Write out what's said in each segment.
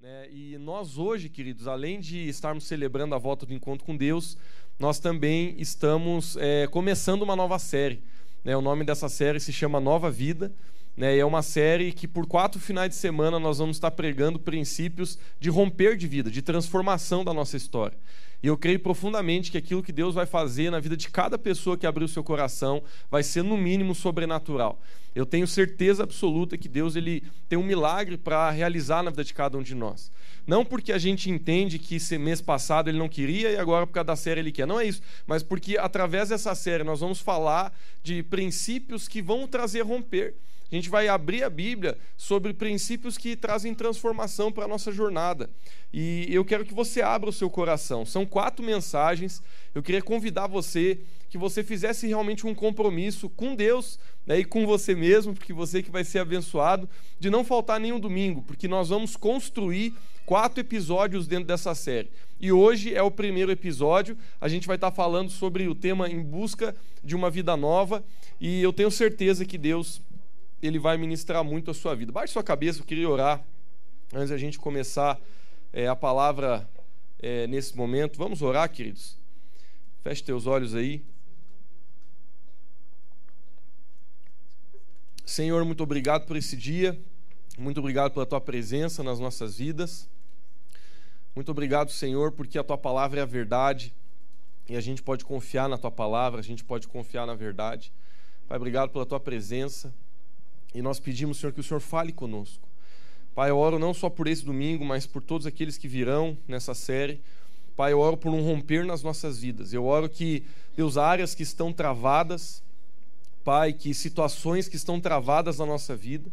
Né? E nós hoje, queridos, além de estarmos celebrando a volta do encontro com Deus, nós também estamos é, começando uma nova série. Né? O nome dessa série se chama Nova Vida. Né? E é uma série que por quatro finais de semana nós vamos estar pregando princípios de romper de vida, de transformação da nossa história. E eu creio profundamente que aquilo que Deus vai fazer na vida de cada pessoa que abrir o seu coração vai ser, no mínimo, sobrenatural. Eu tenho certeza absoluta que Deus ele tem um milagre para realizar na vida de cada um de nós. Não porque a gente entende que esse mês passado ele não queria e agora por causa da série ele quer. Não é isso. Mas porque através dessa série nós vamos falar de princípios que vão trazer romper. A gente vai abrir a Bíblia sobre princípios que trazem transformação para a nossa jornada. E eu quero que você abra o seu coração. São quatro mensagens. Eu queria convidar você que você fizesse realmente um compromisso com Deus né, e com você mesmo, porque você que vai ser abençoado, de não faltar nenhum domingo, porque nós vamos construir quatro episódios dentro dessa série. E hoje é o primeiro episódio. A gente vai estar falando sobre o tema Em Busca de uma Vida Nova. E eu tenho certeza que Deus ele vai ministrar muito a sua vida. Baixe sua cabeça, eu queria orar antes da gente começar é, a palavra é, nesse momento. Vamos orar, queridos? Feche teus olhos aí. Senhor, muito obrigado por esse dia. Muito obrigado pela tua presença nas nossas vidas. Muito obrigado, Senhor, porque a tua palavra é a verdade e a gente pode confiar na tua palavra, a gente pode confiar na verdade. Pai, obrigado pela tua presença. E nós pedimos, Senhor, que o Senhor fale conosco. Pai, eu oro não só por esse domingo, mas por todos aqueles que virão nessa série. Pai, eu oro por um romper nas nossas vidas. Eu oro que, Deus, áreas que estão travadas, Pai, que situações que estão travadas na nossa vida,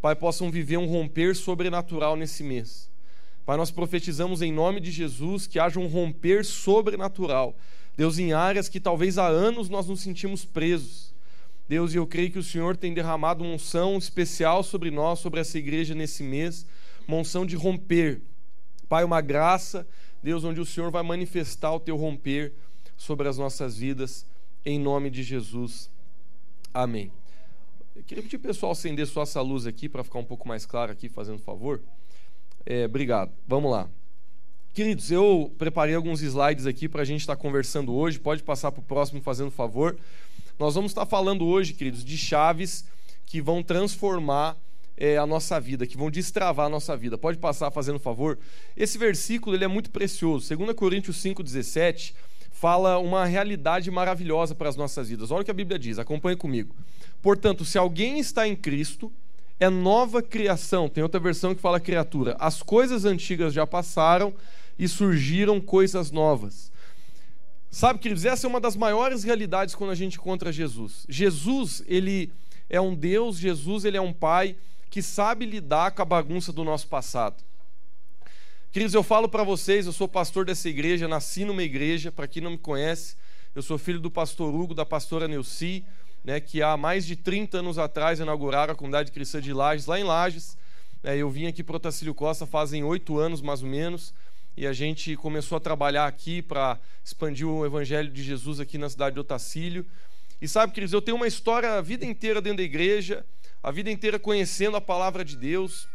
Pai, possam viver um romper sobrenatural nesse mês. Pai, nós profetizamos em nome de Jesus que haja um romper sobrenatural. Deus, em áreas que talvez há anos nós nos sentimos presos. Deus, e eu creio que o Senhor tem derramado uma unção especial sobre nós, sobre essa igreja nesse mês, uma unção de romper. Pai, uma graça, Deus, onde o Senhor vai manifestar o teu romper sobre as nossas vidas, em nome de Jesus. Amém. Eu queria pedir o pessoal acender só essa luz aqui para ficar um pouco mais claro aqui, fazendo favor. É, obrigado. Vamos lá. Queridos, eu preparei alguns slides aqui para a gente estar conversando hoje. Pode passar para o próximo, fazendo favor. Nós vamos estar falando hoje, queridos, de chaves que vão transformar é, a nossa vida, que vão destravar a nossa vida. Pode passar fazendo favor? Esse versículo ele é muito precioso. 2 Coríntios 5,17 fala uma realidade maravilhosa para as nossas vidas. Olha o que a Bíblia diz, acompanhe comigo. Portanto, se alguém está em Cristo, é nova criação. Tem outra versão que fala criatura. As coisas antigas já passaram e surgiram coisas novas. Sabe, queridos, essa é uma das maiores realidades quando a gente encontra Jesus. Jesus, ele é um Deus, Jesus, ele é um Pai que sabe lidar com a bagunça do nosso passado. Queridos, eu falo para vocês, eu sou pastor dessa igreja, nasci numa igreja, para quem não me conhece, eu sou filho do pastor Hugo, da pastora Neuci, né, que há mais de 30 anos atrás inauguraram a comunidade cristã de Lages, lá em Lages. É, eu vim aqui para o Otacílio Costa fazem oito anos, mais ou menos, e a gente começou a trabalhar aqui para expandir o evangelho de Jesus aqui na cidade de Otacílio. E sabe, queridos, eu tenho uma história a vida inteira dentro da igreja, a vida inteira conhecendo a palavra de Deus,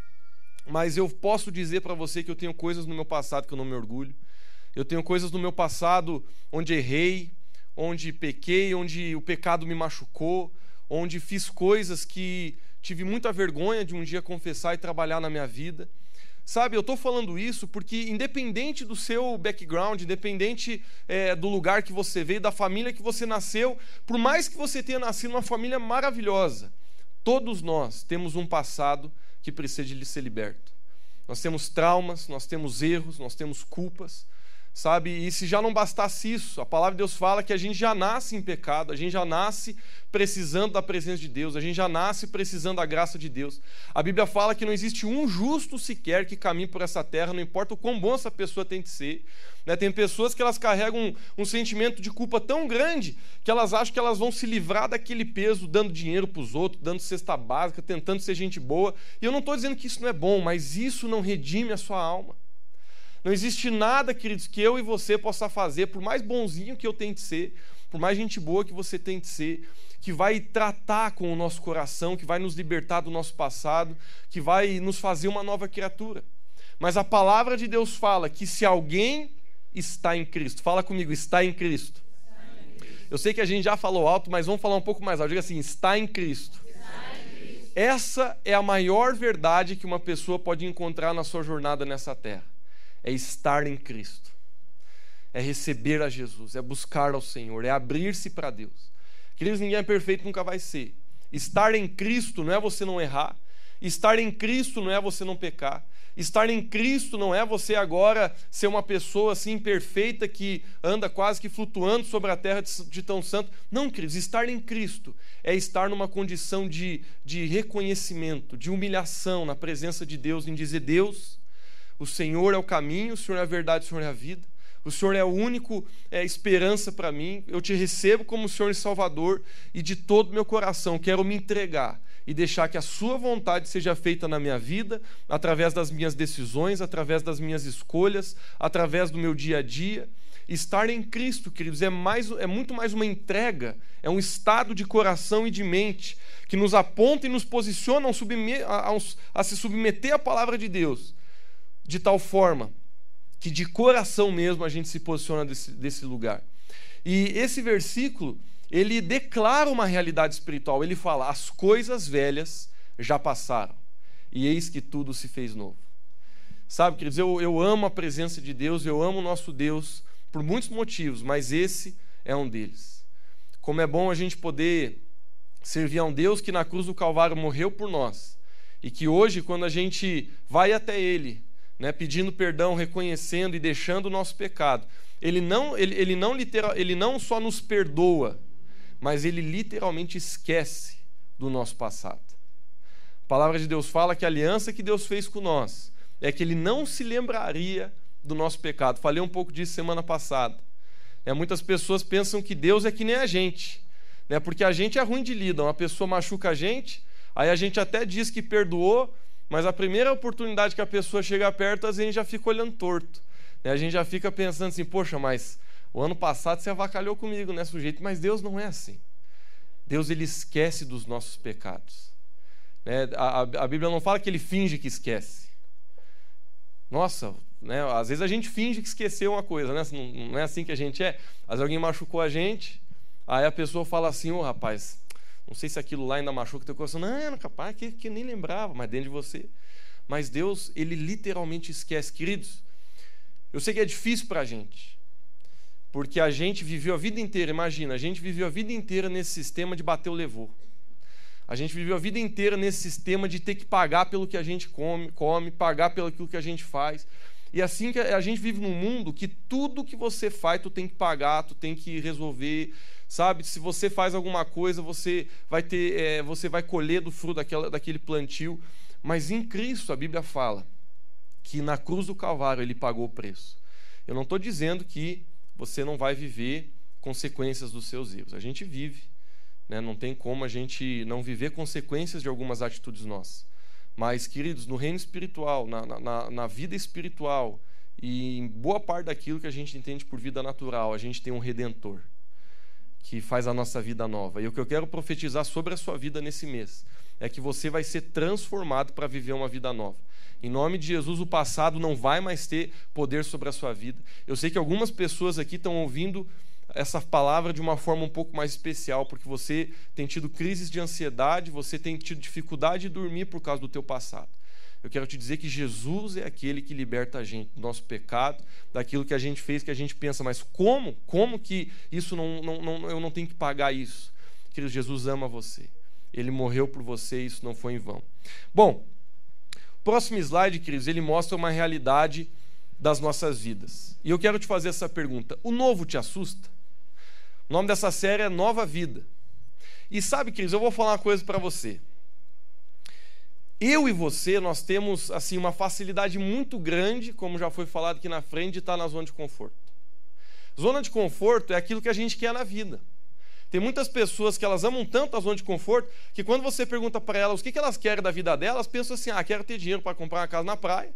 mas eu posso dizer para você que eu tenho coisas no meu passado que eu não me orgulho. Eu tenho coisas no meu passado onde errei, onde pequei, onde o pecado me machucou, onde fiz coisas que tive muita vergonha de um dia confessar e trabalhar na minha vida. Sabe, eu estou falando isso porque, independente do seu background, independente é, do lugar que você veio, da família que você nasceu, por mais que você tenha nascido numa família maravilhosa, todos nós temos um passado que precisa de ser liberto. Nós temos traumas, nós temos erros, nós temos culpas, sabe? E se já não bastasse isso, a palavra de Deus fala que a gente já nasce em pecado, a gente já nasce precisando da presença de Deus, a gente já nasce precisando da graça de Deus. A Bíblia fala que não existe um justo sequer que caminhe por essa terra, não importa o quão bom essa pessoa tem de ser. Né? Tem pessoas que elas carregam um, um sentimento de culpa tão grande que elas acham que elas vão se livrar daquele peso dando dinheiro para os outros, dando cesta básica, tentando ser gente boa. E eu não estou dizendo que isso não é bom, mas isso não redime a sua alma. Não existe nada, queridos, que eu e você possa fazer, por mais bonzinho que eu tente ser, por mais gente boa que você tente ser, que vai tratar com o nosso coração, que vai nos libertar do nosso passado, que vai nos fazer uma nova criatura. mas a palavra de Deus fala que se alguém está em Cristo, fala comigo, está em Cristo. Eu sei que a gente já falou alto, mas vamos falar um pouco mais alto. Diga assim: está em Cristo. Essa é a maior verdade que uma pessoa pode encontrar na sua jornada nessa terra. É estar em Cristo. É receber a Jesus, é buscar ao Senhor, é abrir-se para Deus. Queridos, ninguém é perfeito, nunca vai ser. Estar em Cristo não é você não errar. Estar em Cristo não é você não pecar. Estar em Cristo não é você agora ser uma pessoa assim perfeita que anda quase que flutuando sobre a terra de, tão santo. Não, queridos, estar em Cristo é estar numa condição de, de reconhecimento, de humilhação na presença de Deus, em dizer: Deus, o Senhor é o caminho, o Senhor é a verdade, o Senhor é a vida. O Senhor é a única é, esperança para mim. Eu te recebo como Senhor e Salvador e de todo meu coração quero me entregar e deixar que a Sua vontade seja feita na minha vida, através das minhas decisões, através das minhas escolhas, através do meu dia a dia. Estar em Cristo, queridos, é, mais, é muito mais uma entrega, é um estado de coração e de mente que nos aponta e nos posiciona a, a, a se submeter à palavra de Deus, de tal forma que de coração mesmo a gente se posiciona desse, desse lugar. E esse versículo ele declara uma realidade espiritual. Ele fala: as coisas velhas já passaram, e eis que tudo se fez novo. Sabe, queridos, eu, eu amo a presença de Deus, eu amo o nosso Deus por muitos motivos, mas esse é um deles. Como é bom a gente poder servir a um Deus que na cruz do Calvário morreu por nós, e que hoje, quando a gente vai até Ele, né, pedindo perdão, reconhecendo e deixando o nosso pecado, Ele não, ele, ele não, literal, ele não só nos perdoa, mas ele literalmente esquece do nosso passado. A palavra de Deus fala que a aliança que Deus fez com nós é que ele não se lembraria do nosso pecado. Falei um pouco disso semana passada. É, muitas pessoas pensam que Deus é que nem a gente, né? porque a gente é ruim de lida. Uma pessoa machuca a gente, aí a gente até diz que perdoou, mas a primeira oportunidade que a pessoa chega perto, a gente já fica olhando torto. Né? A gente já fica pensando assim, poxa, mas o ano passado você avacalhou comigo, né, sujeito? Mas Deus não é assim. Deus ele esquece dos nossos pecados. Né? A, a, Bíblia não fala que ele finge que esquece. Nossa, né? às vezes a gente finge que esqueceu uma coisa, né? Não, não é assim que a gente é. Às vezes alguém machucou a gente, aí a pessoa fala assim: Ô oh, rapaz, não sei se aquilo lá ainda machuca teu coração. Não, capaz que, que nem lembrava, mas dentro de você. Mas Deus, ele literalmente esquece. Queridos, eu sei que é difícil para a gente. Porque a gente viveu a vida inteira, imagina, a gente viveu a vida inteira nesse sistema de bater o levou. A gente viveu a vida inteira nesse sistema de ter que pagar pelo que a gente come, come pagar pelo que a gente faz. E assim que a gente vive num mundo que tudo que você faz, tu tem que pagar, tu tem que resolver, sabe? Se você faz alguma coisa, você vai ter, é, você vai colher do fruto daquela, daquele plantio. Mas em Cristo a Bíblia fala que na cruz do Calvário ele pagou o preço. Eu não estou dizendo que você não vai viver consequências dos seus erros. A gente vive, né? não tem como a gente não viver consequências de algumas atitudes nossas. Mas, queridos, no reino espiritual, na, na, na vida espiritual e em boa parte daquilo que a gente entende por vida natural, a gente tem um redentor que faz a nossa vida nova. E o que eu quero profetizar sobre a sua vida nesse mês é que você vai ser transformado para viver uma vida nova. Em nome de Jesus, o passado não vai mais ter poder sobre a sua vida. Eu sei que algumas pessoas aqui estão ouvindo essa palavra de uma forma um pouco mais especial, porque você tem tido crises de ansiedade, você tem tido dificuldade de dormir por causa do teu passado. Eu quero te dizer que Jesus é aquele que liberta a gente do nosso pecado, daquilo que a gente fez, que a gente pensa, mas como? Como que isso não, não, não eu não tenho que pagar isso? Querido, Jesus ama você. Ele morreu por você e isso não foi em vão. Bom, Próximo slide, queridos, ele mostra uma realidade das nossas vidas. E eu quero te fazer essa pergunta: o novo te assusta? O nome dessa série é Nova Vida. E sabe, queridos, eu vou falar uma coisa para você. Eu e você, nós temos assim uma facilidade muito grande, como já foi falado aqui na frente, de estar na zona de conforto. Zona de conforto é aquilo que a gente quer na vida. Tem muitas pessoas que elas amam tanto a zona de conforto que quando você pergunta para elas o que elas querem da vida delas, pensam assim: ah, quero ter dinheiro para comprar uma casa na praia,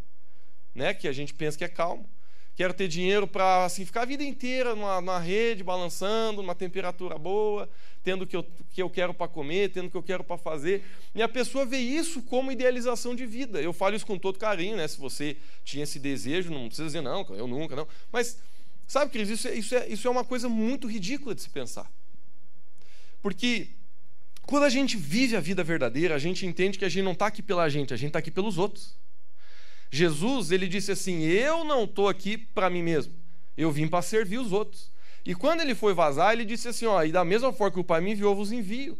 né? Que a gente pensa que é calmo. Quero ter dinheiro para assim, ficar a vida inteira numa, rede, balançando, numa temperatura boa, tendo o que eu, que eu quero para comer, tendo o que eu quero para fazer. E a pessoa vê isso como idealização de vida. Eu falo isso com todo carinho, né? Se você tinha esse desejo, não precisa dizer, não, eu nunca, não. Mas, sabe, Cris, isso, é, isso, é, isso é uma coisa muito ridícula de se pensar. Porque quando a gente vive a vida verdadeira, a gente entende que a gente não está aqui pela gente, a gente está aqui pelos outros. Jesus, ele disse assim: Eu não estou aqui para mim mesmo, eu vim para servir os outros. E quando ele foi vazar, ele disse assim: Ó, e da mesma forma que o Pai me enviou, eu vos envio.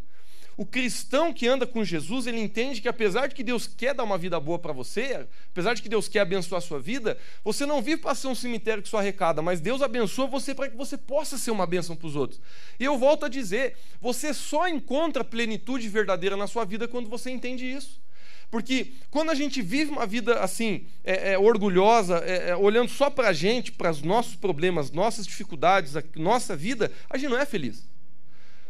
O cristão que anda com Jesus, ele entende que apesar de que Deus quer dar uma vida boa para você, apesar de que Deus quer abençoar a sua vida, você não vive para ser um cemitério que só arrecada, mas Deus abençoa você para que você possa ser uma bênção para os outros. E eu volto a dizer, você só encontra plenitude verdadeira na sua vida quando você entende isso. Porque quando a gente vive uma vida assim, é, é, orgulhosa, é, é olhando só para a gente, para os nossos problemas, nossas dificuldades, a nossa vida, a gente não é feliz.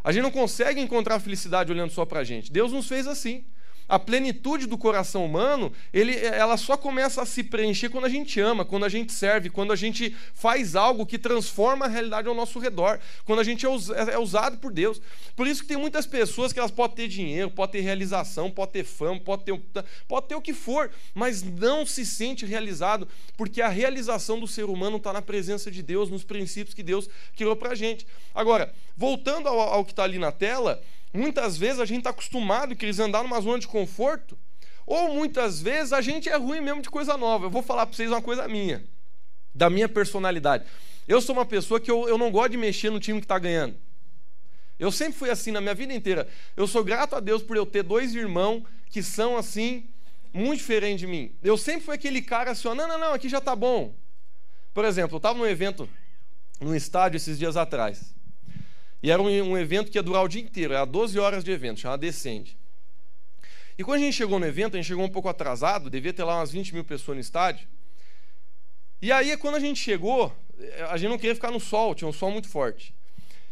A gente não consegue encontrar felicidade olhando só para a gente. Deus nos fez assim a plenitude do coração humano, ele, ela só começa a se preencher quando a gente ama, quando a gente serve, quando a gente faz algo que transforma a realidade ao nosso redor, quando a gente é, é, é usado por Deus. Por isso que tem muitas pessoas que elas podem ter dinheiro, podem ter realização, podem ter fama, podem ter, pode ter o que for, mas não se sente realizado, porque a realização do ser humano está na presença de Deus, nos princípios que Deus criou para a gente. Agora, voltando ao, ao que está ali na tela, Muitas vezes a gente está acostumado, queridos, a andar numa zona de conforto, ou muitas vezes a gente é ruim mesmo de coisa nova. Eu vou falar para vocês uma coisa minha, da minha personalidade. Eu sou uma pessoa que eu, eu não gosto de mexer no time que está ganhando. Eu sempre fui assim na minha vida inteira. Eu sou grato a Deus por eu ter dois irmãos que são assim, muito diferentes de mim. Eu sempre fui aquele cara assim, não, não, não, aqui já está bom. Por exemplo, eu estava num evento, num estádio esses dias atrás. E era um, um evento que ia durar o dia inteiro, era 12 horas de evento, chamava Descende. E quando a gente chegou no evento, a gente chegou um pouco atrasado, devia ter lá umas 20 mil pessoas no estádio. E aí, quando a gente chegou, a gente não queria ficar no sol, tinha um sol muito forte.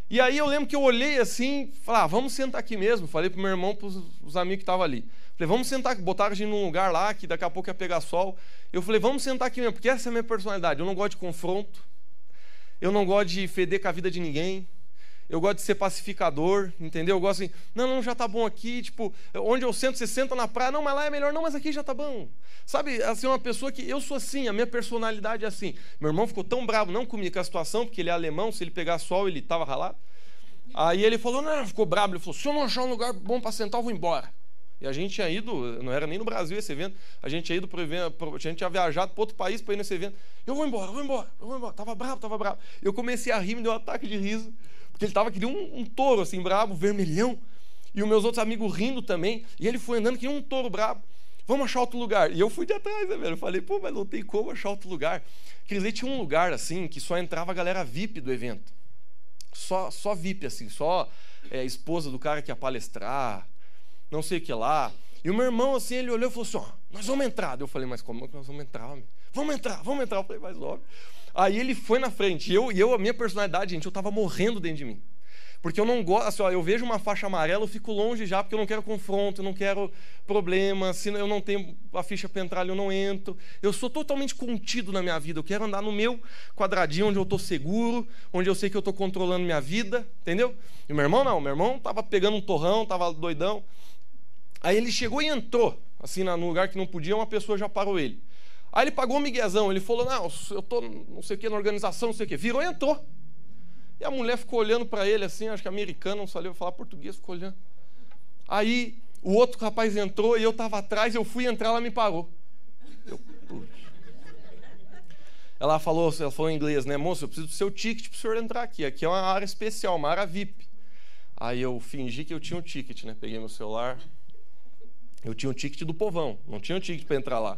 E aí eu lembro que eu olhei assim, falei, ah, vamos sentar aqui mesmo. Falei pro meu irmão, pros os amigos que estavam ali. Falei, vamos sentar, botaram a gente num lugar lá, que daqui a pouco ia pegar sol. Eu falei, vamos sentar aqui mesmo, porque essa é a minha personalidade. Eu não gosto de confronto, eu não gosto de feder com a vida de ninguém eu gosto de ser pacificador, entendeu? Eu gosto assim, não, não, já tá bom aqui, tipo, onde eu sento, você senta na praia, não, mas lá é melhor, não, mas aqui já tá bom. Sabe, assim, uma pessoa que eu sou assim, a minha personalidade é assim. Meu irmão ficou tão bravo, não comigo com a situação, porque ele é alemão, se ele pegar sol, ele tava ralado. Aí ele falou, não, ficou bravo, ele falou, se eu não achar um lugar bom para sentar, eu vou embora. E a gente tinha ido, não era nem no Brasil esse evento, a gente tinha ido para evento, a gente tinha viajado para outro país para ir nesse evento. Eu vou embora, eu vou embora, eu vou embora. Tava bravo, tava bravo. Eu comecei a rir, me deu um ataque de riso. Porque ele estava que um, um, touro, assim, brabo, vermelhão. E os meus outros amigos rindo também. E ele foi andando que um touro brabo. Vamos achar outro lugar. E eu fui de atrás, né, velho? Eu falei, pô, mas não tem como achar outro lugar. Quer tinha um lugar, assim, que só entrava a galera VIP do evento. Só, só VIP, assim, só é, esposa do cara que ia palestrar, não sei o que lá. E o meu irmão, assim, ele olhou e falou assim: ó, nós vamos entrar. Eu falei, mas como que nós vamos entrar? Homem? Vamos entrar, vamos entrar. Eu falei, mas óbvio. Aí ele foi na frente. E eu, e eu a minha personalidade, gente, eu estava morrendo dentro de mim. Porque eu não gosto, assim, ó, eu vejo uma faixa amarela, eu fico longe já, porque eu não quero confronto, eu não quero problema, se eu não tenho a ficha para entrar, eu não entro. Eu sou totalmente contido na minha vida, eu quero andar no meu quadradinho, onde eu estou seguro, onde eu sei que eu estou controlando minha vida, entendeu? E meu irmão não, meu irmão estava pegando um torrão, estava doidão. Aí ele chegou e entrou, assim, no lugar que não podia, uma pessoa já parou ele. Aí ele pagou um miguezão, ele falou, não, eu estou não sei o que na organização, não sei o que. Virou e entrou. E a mulher ficou olhando para ele assim, acho que americano, não sabia falar português, ficou olhando. Aí o outro rapaz entrou e eu estava atrás, eu fui entrar, ela me parou. Eu, ela falou, ela falou em inglês, né, moço, eu preciso do seu ticket para o senhor entrar aqui. Aqui é uma área especial, uma área VIP. Aí eu fingi que eu tinha um ticket, né? Peguei meu celular. Eu tinha um ticket do povão, não tinha um ticket para entrar lá.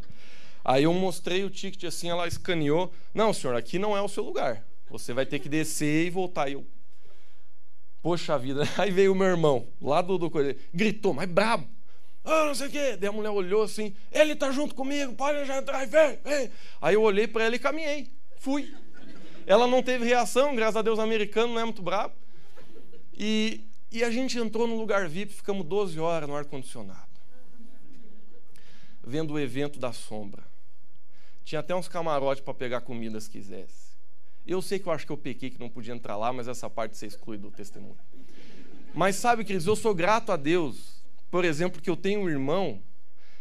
Aí eu mostrei o ticket assim, ela escaneou. Não, senhor, aqui não é o seu lugar. Você vai ter que descer e voltar. E eu, poxa vida. Aí veio o meu irmão, lá do, do gritou, mas brabo. Ah, não sei o quê. Daí a mulher olhou assim, ele tá junto comigo, pode já entrar, vem, vem. Aí eu olhei para ela e caminhei. Fui. Ela não teve reação, graças a Deus, americano não é muito brabo. E, e a gente entrou no lugar VIP, ficamos 12 horas no ar-condicionado. Vendo o evento da sombra Tinha até uns camarotes para pegar comida se quisesse. Eu sei que eu acho que eu pequei que não podia entrar lá, mas essa parte você exclui do testemunho. Mas sabe, queridos, eu sou grato a Deus, por exemplo, que eu tenho um irmão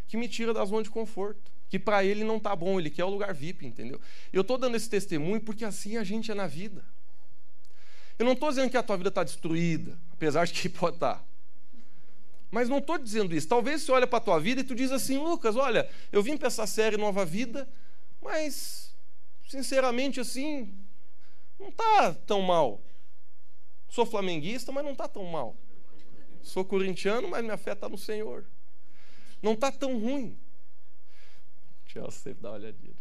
que me tira da zona de conforto, que para ele não tá bom, ele quer o lugar VIP, entendeu? Eu estou dando esse testemunho porque assim a gente é na vida. Eu não estou dizendo que a tua vida está destruída, apesar de que pode estar. Tá. Mas não estou dizendo isso. Talvez você olha para a tua vida e tu diz assim, Lucas, olha, eu vim para essa série Nova Vida, mas, sinceramente, assim, não está tão mal. Sou flamenguista, mas não está tão mal. Sou corintiano, mas minha fé está no Senhor. Não está tão ruim. Eu sempre dar uma olhadinha.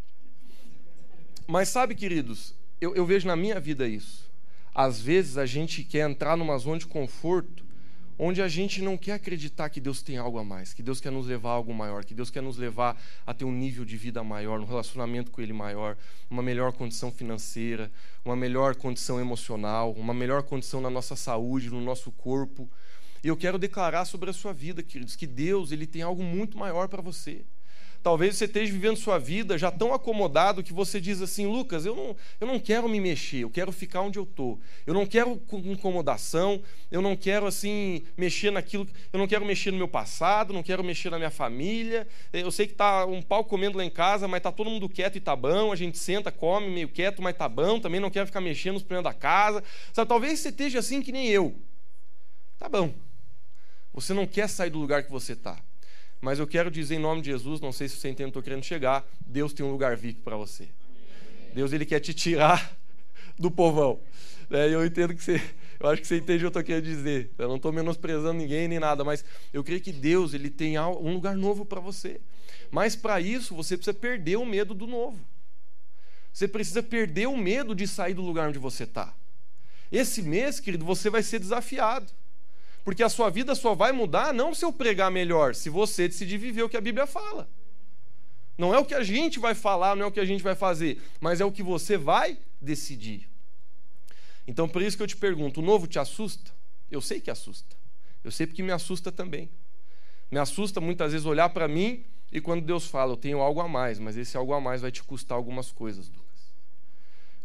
Mas sabe, queridos, eu, eu vejo na minha vida isso. Às vezes a gente quer entrar numa zona de conforto onde a gente não quer acreditar que Deus tem algo a mais, que Deus quer nos levar a algo maior, que Deus quer nos levar a ter um nível de vida maior, um relacionamento com Ele maior, uma melhor condição financeira, uma melhor condição emocional, uma melhor condição na nossa saúde, no nosso corpo. E eu quero declarar sobre a sua vida, queridos, que Deus ele tem algo muito maior para você. Talvez você esteja vivendo sua vida já tão acomodado que você diz assim, Lucas, eu não, eu não quero me mexer, eu quero ficar onde eu estou. Eu não quero incomodação, eu não quero assim mexer naquilo, eu não quero mexer no meu passado, não quero mexer na minha família. Eu sei que está um pau comendo lá em casa, mas está todo mundo quieto e tá bom. A gente senta, come meio quieto, mas tá bom. Também não quero ficar mexendo nos problemas da casa. Sabe, talvez você esteja assim que nem eu. Tá bom. Você não quer sair do lugar que você está. Mas eu quero dizer em nome de Jesus, não sei se você entende, estou querendo chegar. Deus tem um lugar VIP para você. Deus ele quer te tirar do povão. É, eu entendo que você, eu acho que você entende o que eu estou querendo dizer. Eu não estou menosprezando ninguém nem nada, mas eu creio que Deus ele tem um lugar novo para você. Mas para isso você precisa perder o medo do novo. Você precisa perder o medo de sair do lugar onde você está. Esse mês, querido, você vai ser desafiado. Porque a sua vida só vai mudar não se eu pregar melhor, se você decidir viver o que a Bíblia fala. Não é o que a gente vai falar, não é o que a gente vai fazer, mas é o que você vai decidir. Então, por isso que eu te pergunto: o novo te assusta? Eu sei que assusta. Eu sei porque me assusta também. Me assusta muitas vezes olhar para mim e quando Deus fala, eu tenho algo a mais, mas esse algo a mais vai te custar algumas coisas, Lucas.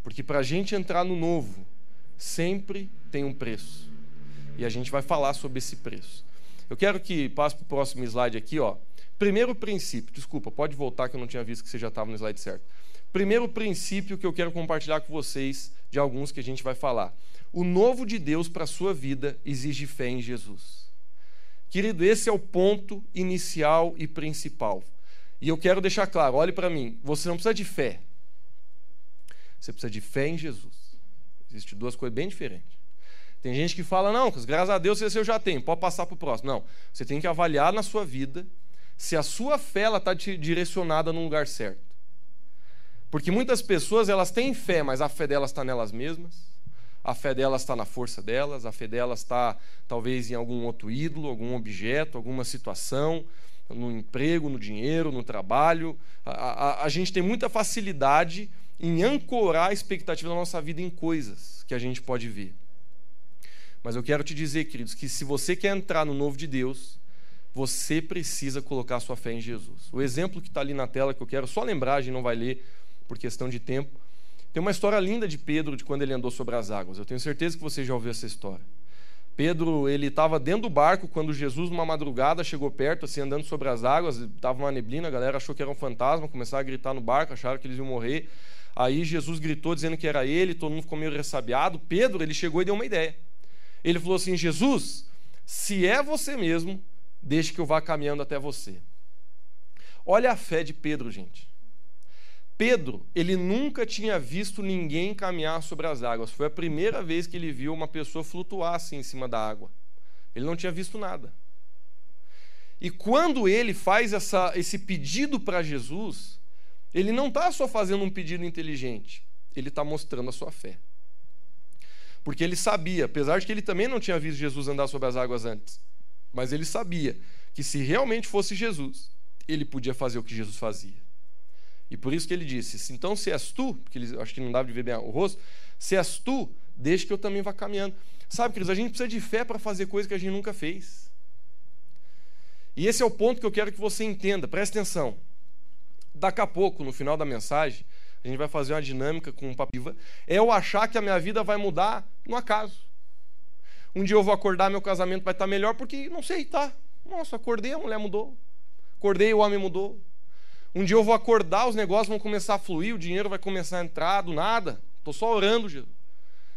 Porque para a gente entrar no novo, sempre tem um preço. E a gente vai falar sobre esse preço. Eu quero que passe para o próximo slide aqui, ó. Primeiro princípio, desculpa, pode voltar que eu não tinha visto que você já estava no slide certo. Primeiro princípio que eu quero compartilhar com vocês, de alguns que a gente vai falar. O novo de Deus para a sua vida exige fé em Jesus. Querido, esse é o ponto inicial e principal. E eu quero deixar claro, olhe para mim, você não precisa de fé. Você precisa de fé em Jesus. Existem duas coisas bem diferentes. Tem gente que fala, não, graças a Deus esse eu já tenho, pode passar para o próximo. Não, você tem que avaliar na sua vida se a sua fé está direcionada no lugar certo. Porque muitas pessoas elas têm fé, mas a fé delas está nelas mesmas, a fé delas está na força delas, a fé delas está talvez em algum outro ídolo, algum objeto, alguma situação, no emprego, no dinheiro, no trabalho. A, a, a gente tem muita facilidade em ancorar a expectativa da nossa vida em coisas que a gente pode ver. Mas eu quero te dizer, queridos, que se você quer entrar no novo de Deus, você precisa colocar sua fé em Jesus. O exemplo que está ali na tela, que eu quero só lembrar, a gente não vai ler por questão de tempo. Tem uma história linda de Pedro, de quando ele andou sobre as águas. Eu tenho certeza que você já ouviu essa história. Pedro, ele estava dentro do barco quando Jesus, numa madrugada, chegou perto, assim, andando sobre as águas. Estava uma neblina, a galera achou que era um fantasma, começaram a gritar no barco, acharam que eles iam morrer. Aí Jesus gritou dizendo que era ele, todo mundo ficou meio ressabiado. Pedro, ele chegou e deu uma ideia. Ele falou assim: Jesus, se é você mesmo, deixe que eu vá caminhando até você. Olha a fé de Pedro, gente. Pedro, ele nunca tinha visto ninguém caminhar sobre as águas. Foi a primeira vez que ele viu uma pessoa flutuar assim em cima da água. Ele não tinha visto nada. E quando ele faz essa, esse pedido para Jesus, ele não está só fazendo um pedido inteligente, ele está mostrando a sua fé. Porque ele sabia, apesar de que ele também não tinha visto Jesus andar sobre as águas antes, mas ele sabia que se realmente fosse Jesus, ele podia fazer o que Jesus fazia. E por isso que ele disse: então se és tu, porque ele, acho que não dava de ver bem o rosto, se és tu, deixa que eu também vá caminhando. Sabe, queridos, a gente precisa de fé para fazer coisas que a gente nunca fez. E esse é o ponto que eu quero que você entenda, preste atenção. Daqui a pouco, no final da mensagem, a gente vai fazer uma dinâmica com um papiva. É eu achar que a minha vida vai mudar no acaso. Um dia eu vou acordar, meu casamento vai estar melhor, porque não sei, tá. Nossa, acordei, a mulher mudou. Acordei, o homem mudou. Um dia eu vou acordar, os negócios vão começar a fluir, o dinheiro vai começar a entrar do nada. Estou só orando, Jesus.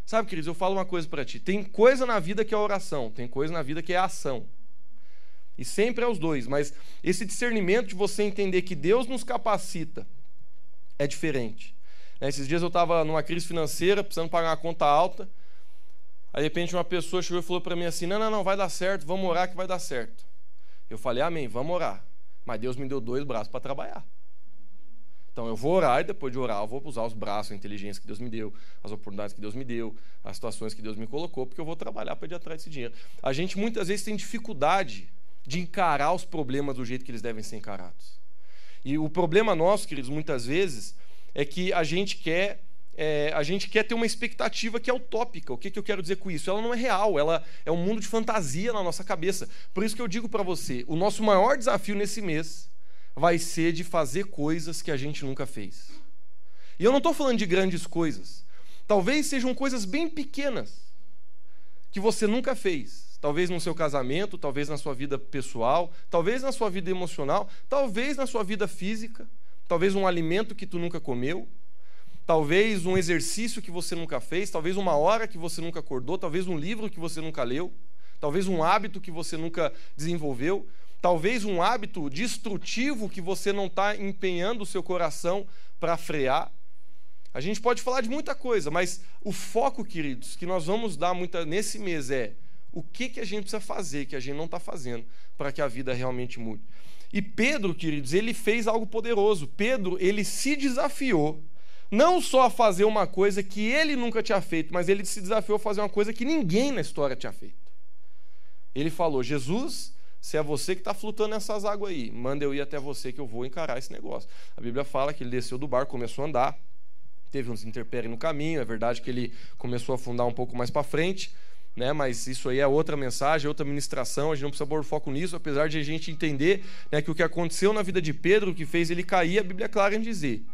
Sabe, queridos, eu falo uma coisa para ti. Tem coisa na vida que é oração, tem coisa na vida que é ação. E sempre é os dois, mas esse discernimento de você entender que Deus nos capacita é diferente. Né, esses dias eu estava numa crise financeira, precisando pagar uma conta alta. Aí de repente uma pessoa chegou e falou para mim assim: Não, não, não, vai dar certo, vamos orar que vai dar certo. Eu falei: Amém, vamos orar. Mas Deus me deu dois braços para trabalhar. Então eu vou orar e depois de orar eu vou usar os braços, a inteligência que Deus me deu, as oportunidades que Deus me deu, as situações que Deus me colocou, porque eu vou trabalhar para ir atrás desse dinheiro. A gente muitas vezes tem dificuldade de encarar os problemas do jeito que eles devem ser encarados. E o problema nosso, queridos, muitas vezes, é que a gente quer é, a gente quer ter uma expectativa que é utópica. O que, que eu quero dizer com isso? Ela não é real, ela é um mundo de fantasia na nossa cabeça. Por isso que eu digo para você: o nosso maior desafio nesse mês vai ser de fazer coisas que a gente nunca fez. E eu não estou falando de grandes coisas. Talvez sejam coisas bem pequenas que você nunca fez. Talvez no seu casamento, talvez na sua vida pessoal, talvez na sua vida emocional, talvez na sua vida física, talvez um alimento que tu nunca comeu, talvez um exercício que você nunca fez, talvez uma hora que você nunca acordou, talvez um livro que você nunca leu, talvez um hábito que você nunca desenvolveu talvez um hábito destrutivo que você não está empenhando o seu coração para frear. A gente pode falar de muita coisa, mas o foco, queridos, que nós vamos dar muita, nesse mês é o que, que a gente precisa fazer, que a gente não está fazendo, para que a vida realmente mude. E Pedro, queridos, ele fez algo poderoso. Pedro, ele se desafiou não só a fazer uma coisa que ele nunca tinha feito, mas ele se desafiou a fazer uma coisa que ninguém na história tinha feito. Ele falou: Jesus, se é você que está flutuando nessas águas aí, manda eu ir até você que eu vou encarar esse negócio. A Bíblia fala que ele desceu do barco, começou a andar, teve uns interpéries no caminho, é verdade que ele começou a afundar um pouco mais para frente, né? mas isso aí é outra mensagem, outra ministração, a gente não precisa pôr foco nisso, apesar de a gente entender né, que o que aconteceu na vida de Pedro, que fez ele cair, a Bíblia é clara em dizer.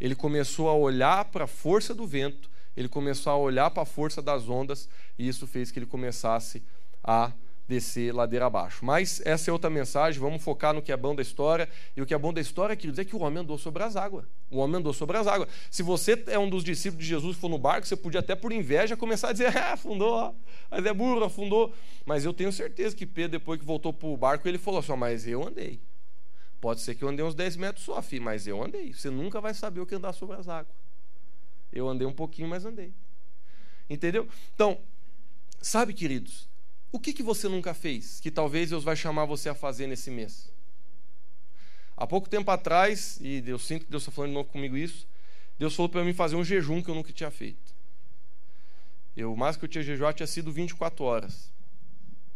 Ele começou a olhar para a força do vento, ele começou a olhar para a força das ondas, e isso fez que ele começasse a descer ladeira abaixo. Mas essa é outra mensagem, vamos focar no que é bom da história. E o que é bom da história, queridos, é que o homem andou sobre as águas. O homem andou sobre as águas. Se você é um dos discípulos de Jesus e for no barco, você podia até por inveja começar a dizer, ah, afundou, ó. mas é burro, afundou. Mas eu tenho certeza que Pedro, depois que voltou para o barco, ele falou assim, mas eu andei. Pode ser que eu andei uns 10 metros só, filho, mas eu andei. Você nunca vai saber o que andar sobre as águas. Eu andei um pouquinho, mas andei. Entendeu? Então, sabe, queridos, o que, que você nunca fez que talvez Deus vai chamar você a fazer nesse mês? Há pouco tempo atrás, e eu sinto que Deus está falando de novo comigo isso, Deus falou para mim fazer um jejum que eu nunca tinha feito. Eu, o mais que eu tinha jejuado tinha sido 24 horas.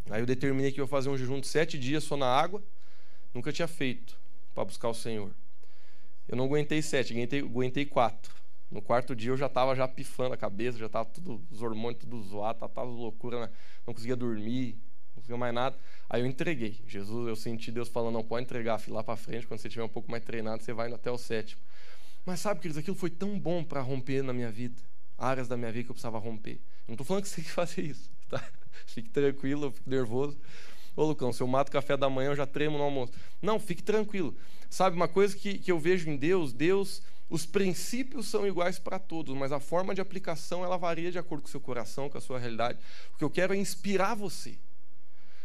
Aí eu determinei que eu ia fazer um jejum de sete dias só na água, nunca tinha feito para buscar o Senhor. Eu não aguentei sete, aguentei, aguentei quatro. No quarto dia eu já estava já pifando a cabeça, já estava tudo, os hormônios tudo zoado, estava loucura, né? não conseguia dormir, não conseguia mais nada. Aí eu entreguei. Jesus, eu senti Deus falando, não pode entregar, filho, lá para frente, quando você estiver um pouco mais treinado, você vai até o sétimo. Mas sabe, queridos, aquilo foi tão bom para romper na minha vida, áreas da minha vida que eu precisava romper. Eu não estou falando que você tem que fazer isso, tá? Fique tranquilo, eu fico nervoso. Ô, Lucão, se eu mato café da manhã, eu já tremo no almoço. Não, fique tranquilo. Sabe, uma coisa que, que eu vejo em Deus, Deus os princípios são iguais para todos, mas a forma de aplicação ela varia de acordo com o seu coração, com a sua realidade. O que eu quero é inspirar você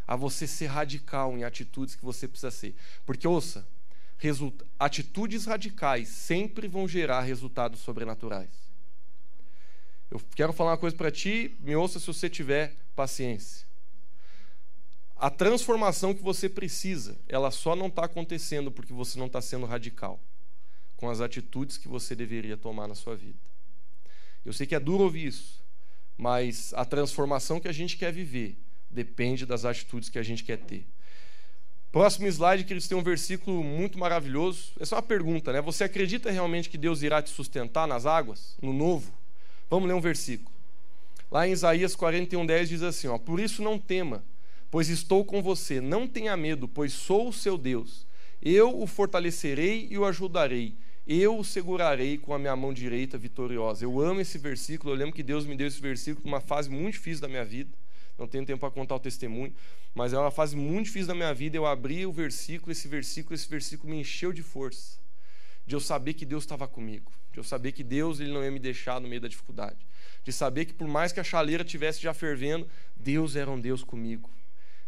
a você ser radical em atitudes que você precisa ser. Porque ouça, atitudes radicais sempre vão gerar resultados sobrenaturais. Eu quero falar uma coisa para ti, me ouça se você tiver paciência. A transformação que você precisa, ela só não está acontecendo porque você não está sendo radical com as atitudes que você deveria tomar na sua vida. Eu sei que é duro ouvir isso, mas a transformação que a gente quer viver depende das atitudes que a gente quer ter. Próximo slide, que eles têm um versículo muito maravilhoso. É só uma pergunta, né? Você acredita realmente que Deus irá te sustentar nas águas, no novo? Vamos ler um versículo. Lá em Isaías 41:10 diz assim, ó: Por isso não tema, pois estou com você. Não tenha medo, pois sou o seu Deus Eu o fortalecerei e o ajudarei. Eu o segurarei com a minha mão direita vitoriosa. Eu amo esse versículo. Eu lembro que Deus me deu esse versículo numa fase muito difícil da minha vida. Não tenho tempo para contar o testemunho, mas é uma fase muito difícil da minha vida. Eu abri o versículo, esse versículo, esse versículo me encheu de força, de eu saber que Deus estava comigo, de eu saber que Deus ele não ia me deixar no meio da dificuldade, de saber que por mais que a chaleira tivesse já fervendo, Deus era um Deus comigo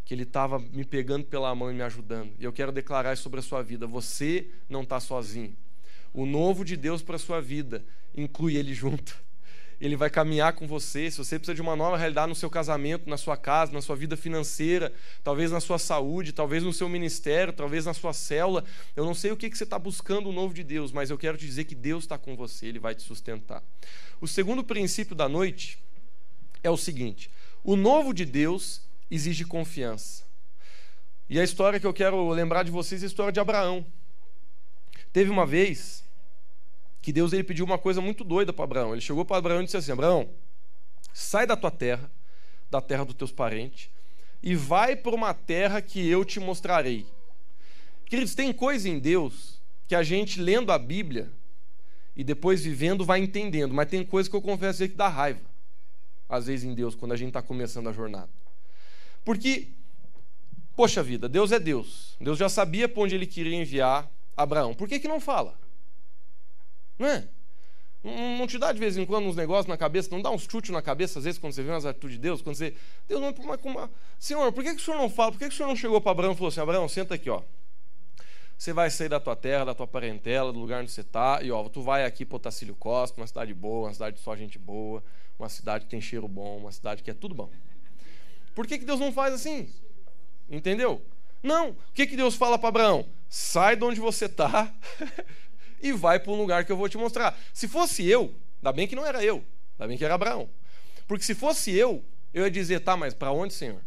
que Ele estava me pegando pela mão e me ajudando. E eu quero declarar isso sobre a sua vida: você não está sozinho. O novo de Deus para a sua vida inclui Ele junto. Ele vai caminhar com você. Se você precisa de uma nova realidade no seu casamento, na sua casa, na sua vida financeira, talvez na sua saúde, talvez no seu ministério, talvez na sua célula, eu não sei o que, que você está buscando o novo de Deus, mas eu quero te dizer que Deus está com você, Ele vai te sustentar. O segundo princípio da noite é o seguinte: o novo de Deus exige confiança. E a história que eu quero lembrar de vocês é a história de Abraão. Teve uma vez que Deus ele pediu uma coisa muito doida para Abraão. Ele chegou para Abraão e disse assim: Abraão, sai da tua terra, da terra dos teus parentes, e vai para uma terra que eu te mostrarei. Queridos, tem coisa em Deus que a gente lendo a Bíblia e depois vivendo vai entendendo, mas tem coisa que eu confesso que dá raiva, às vezes em Deus, quando a gente está começando a jornada. Porque, poxa vida, Deus é Deus. Deus já sabia para onde ele queria enviar Abraão. Por que, que não fala? Não é? Não te dá de vez em quando uns negócios na cabeça, não dá uns chutes na cabeça, às vezes, quando você vê umas atitudes de Deus, quando você. Deus não. Uma, Senhor, por que, que o senhor não fala? Por que, que o senhor não chegou para Abraão e falou assim: Abraão, senta aqui, ó. Você vai sair da tua terra, da tua parentela, do lugar onde você está, e ó, tu vai aqui para Otacílio Costa, uma cidade boa, uma cidade de só gente boa, uma cidade que tem cheiro bom, uma cidade que é tudo bom. Por que, que Deus não faz assim? Entendeu? Não. O que, que Deus fala para Abraão? Sai de onde você está e vai para um lugar que eu vou te mostrar. Se fosse eu, ainda bem que não era eu, ainda bem que era Abraão. Porque se fosse eu, eu ia dizer, tá, mas para onde, Senhor?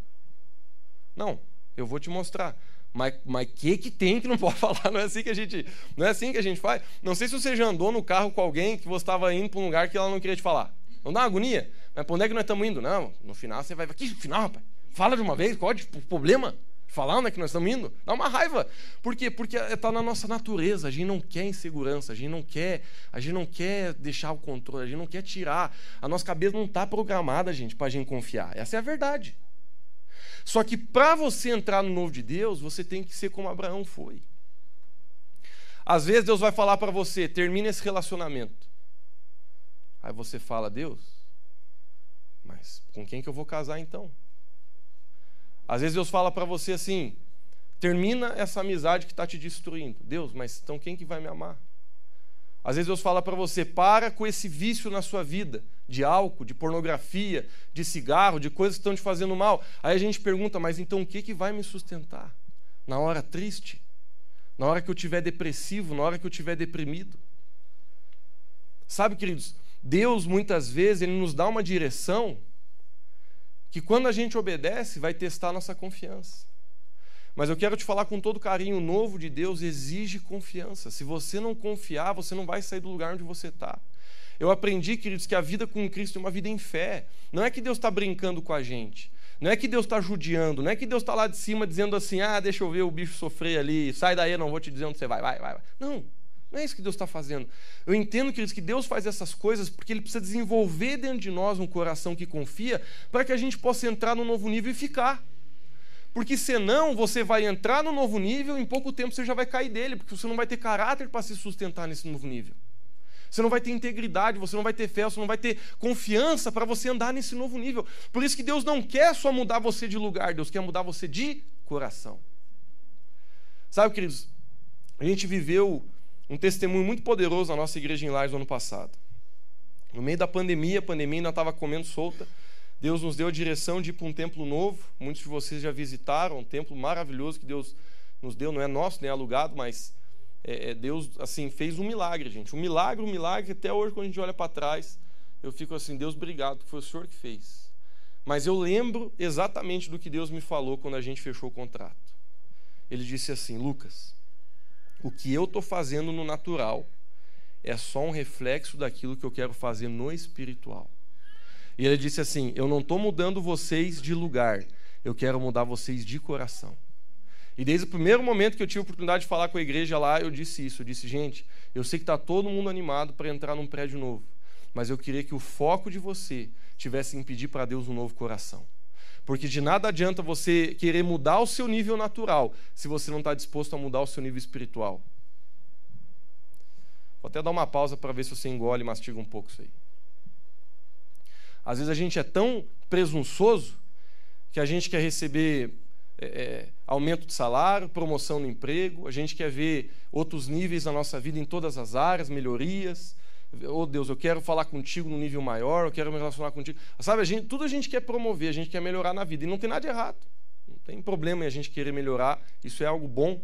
Não, eu vou te mostrar. Mas o que que tem que não pode falar? Não é assim que a gente, não é assim que a gente faz. Não sei se você já andou no carro com alguém que você estava indo para um lugar que ela não queria te falar. Não dá uma agonia? Mas para onde é que nós estamos indo? Não, no final você vai. Que final, rapaz? Fala de uma vez, qual é o problema? Falar onde é que nós estamos indo? Dá uma raiva. Por quê? Porque está na nossa natureza. A gente não quer insegurança, a gente não quer, a gente não quer deixar o controle, a gente não quer tirar. A nossa cabeça não está programada, gente, para a gente confiar. Essa é a verdade. Só que para você entrar no novo de Deus, você tem que ser como Abraão foi. Às vezes Deus vai falar para você: termine esse relacionamento. Aí você fala, Deus, mas com quem que eu vou casar então? Às vezes Deus fala para você assim: termina essa amizade que está te destruindo. Deus, mas então quem que vai me amar? Às vezes Deus fala para você: para com esse vício na sua vida, de álcool, de pornografia, de cigarro, de coisas que estão te fazendo mal. Aí a gente pergunta: mas então o que, que vai me sustentar? Na hora triste? Na hora que eu estiver depressivo? Na hora que eu estiver deprimido? Sabe, queridos, Deus muitas vezes ele nos dá uma direção que quando a gente obedece vai testar nossa confiança. Mas eu quero te falar com todo carinho, o novo de Deus exige confiança. Se você não confiar, você não vai sair do lugar onde você está. Eu aprendi, queridos, que a vida com Cristo é uma vida em fé. Não é que Deus está brincando com a gente. Não é que Deus está judiando. Não é que Deus está lá de cima dizendo assim: ah, deixa eu ver o bicho sofrer ali, sai daí, não vou te dizer onde você vai, vai, vai. vai. Não. Não é isso que Deus está fazendo. Eu entendo, queridos, que Deus faz essas coisas porque Ele precisa desenvolver dentro de nós um coração que confia para que a gente possa entrar no novo nível e ficar. Porque senão você vai entrar no novo nível e em pouco tempo você já vai cair dele, porque você não vai ter caráter para se sustentar nesse novo nível. Você não vai ter integridade, você não vai ter fé, você não vai ter confiança para você andar nesse novo nível. Por isso que Deus não quer só mudar você de lugar, Deus quer mudar você de coração. Sabe, queridos, a gente viveu um testemunho muito poderoso na nossa igreja em Lares no ano passado. No meio da pandemia, a pandemia ainda estava comendo solta. Deus nos deu a direção de ir para um templo novo. Muitos de vocês já visitaram, um templo maravilhoso que Deus nos deu. Não é nosso, nem é alugado, mas é, é, Deus assim fez um milagre, gente. Um milagre, um milagre. Até hoje, quando a gente olha para trás, eu fico assim: Deus, obrigado, foi o Senhor que fez. Mas eu lembro exatamente do que Deus me falou quando a gente fechou o contrato. Ele disse assim: Lucas, o que eu estou fazendo no natural é só um reflexo daquilo que eu quero fazer no espiritual. E ele disse assim: Eu não estou mudando vocês de lugar, eu quero mudar vocês de coração. E desde o primeiro momento que eu tive a oportunidade de falar com a igreja lá, eu disse isso. Eu disse, gente, eu sei que está todo mundo animado para entrar num prédio novo, mas eu queria que o foco de você tivesse em pedir para Deus um novo coração. Porque de nada adianta você querer mudar o seu nível natural se você não está disposto a mudar o seu nível espiritual. Vou até dar uma pausa para ver se você engole e mastiga um pouco isso aí. Às vezes a gente é tão presunçoso que a gente quer receber é, é, aumento de salário, promoção no emprego, a gente quer ver outros níveis na nossa vida em todas as áreas, melhorias. Oh Deus, eu quero falar contigo no nível maior, eu quero me relacionar contigo. Sabe, a gente, tudo a gente quer promover, a gente quer melhorar na vida. E não tem nada de errado. Não tem problema em a gente querer melhorar. Isso é algo bom.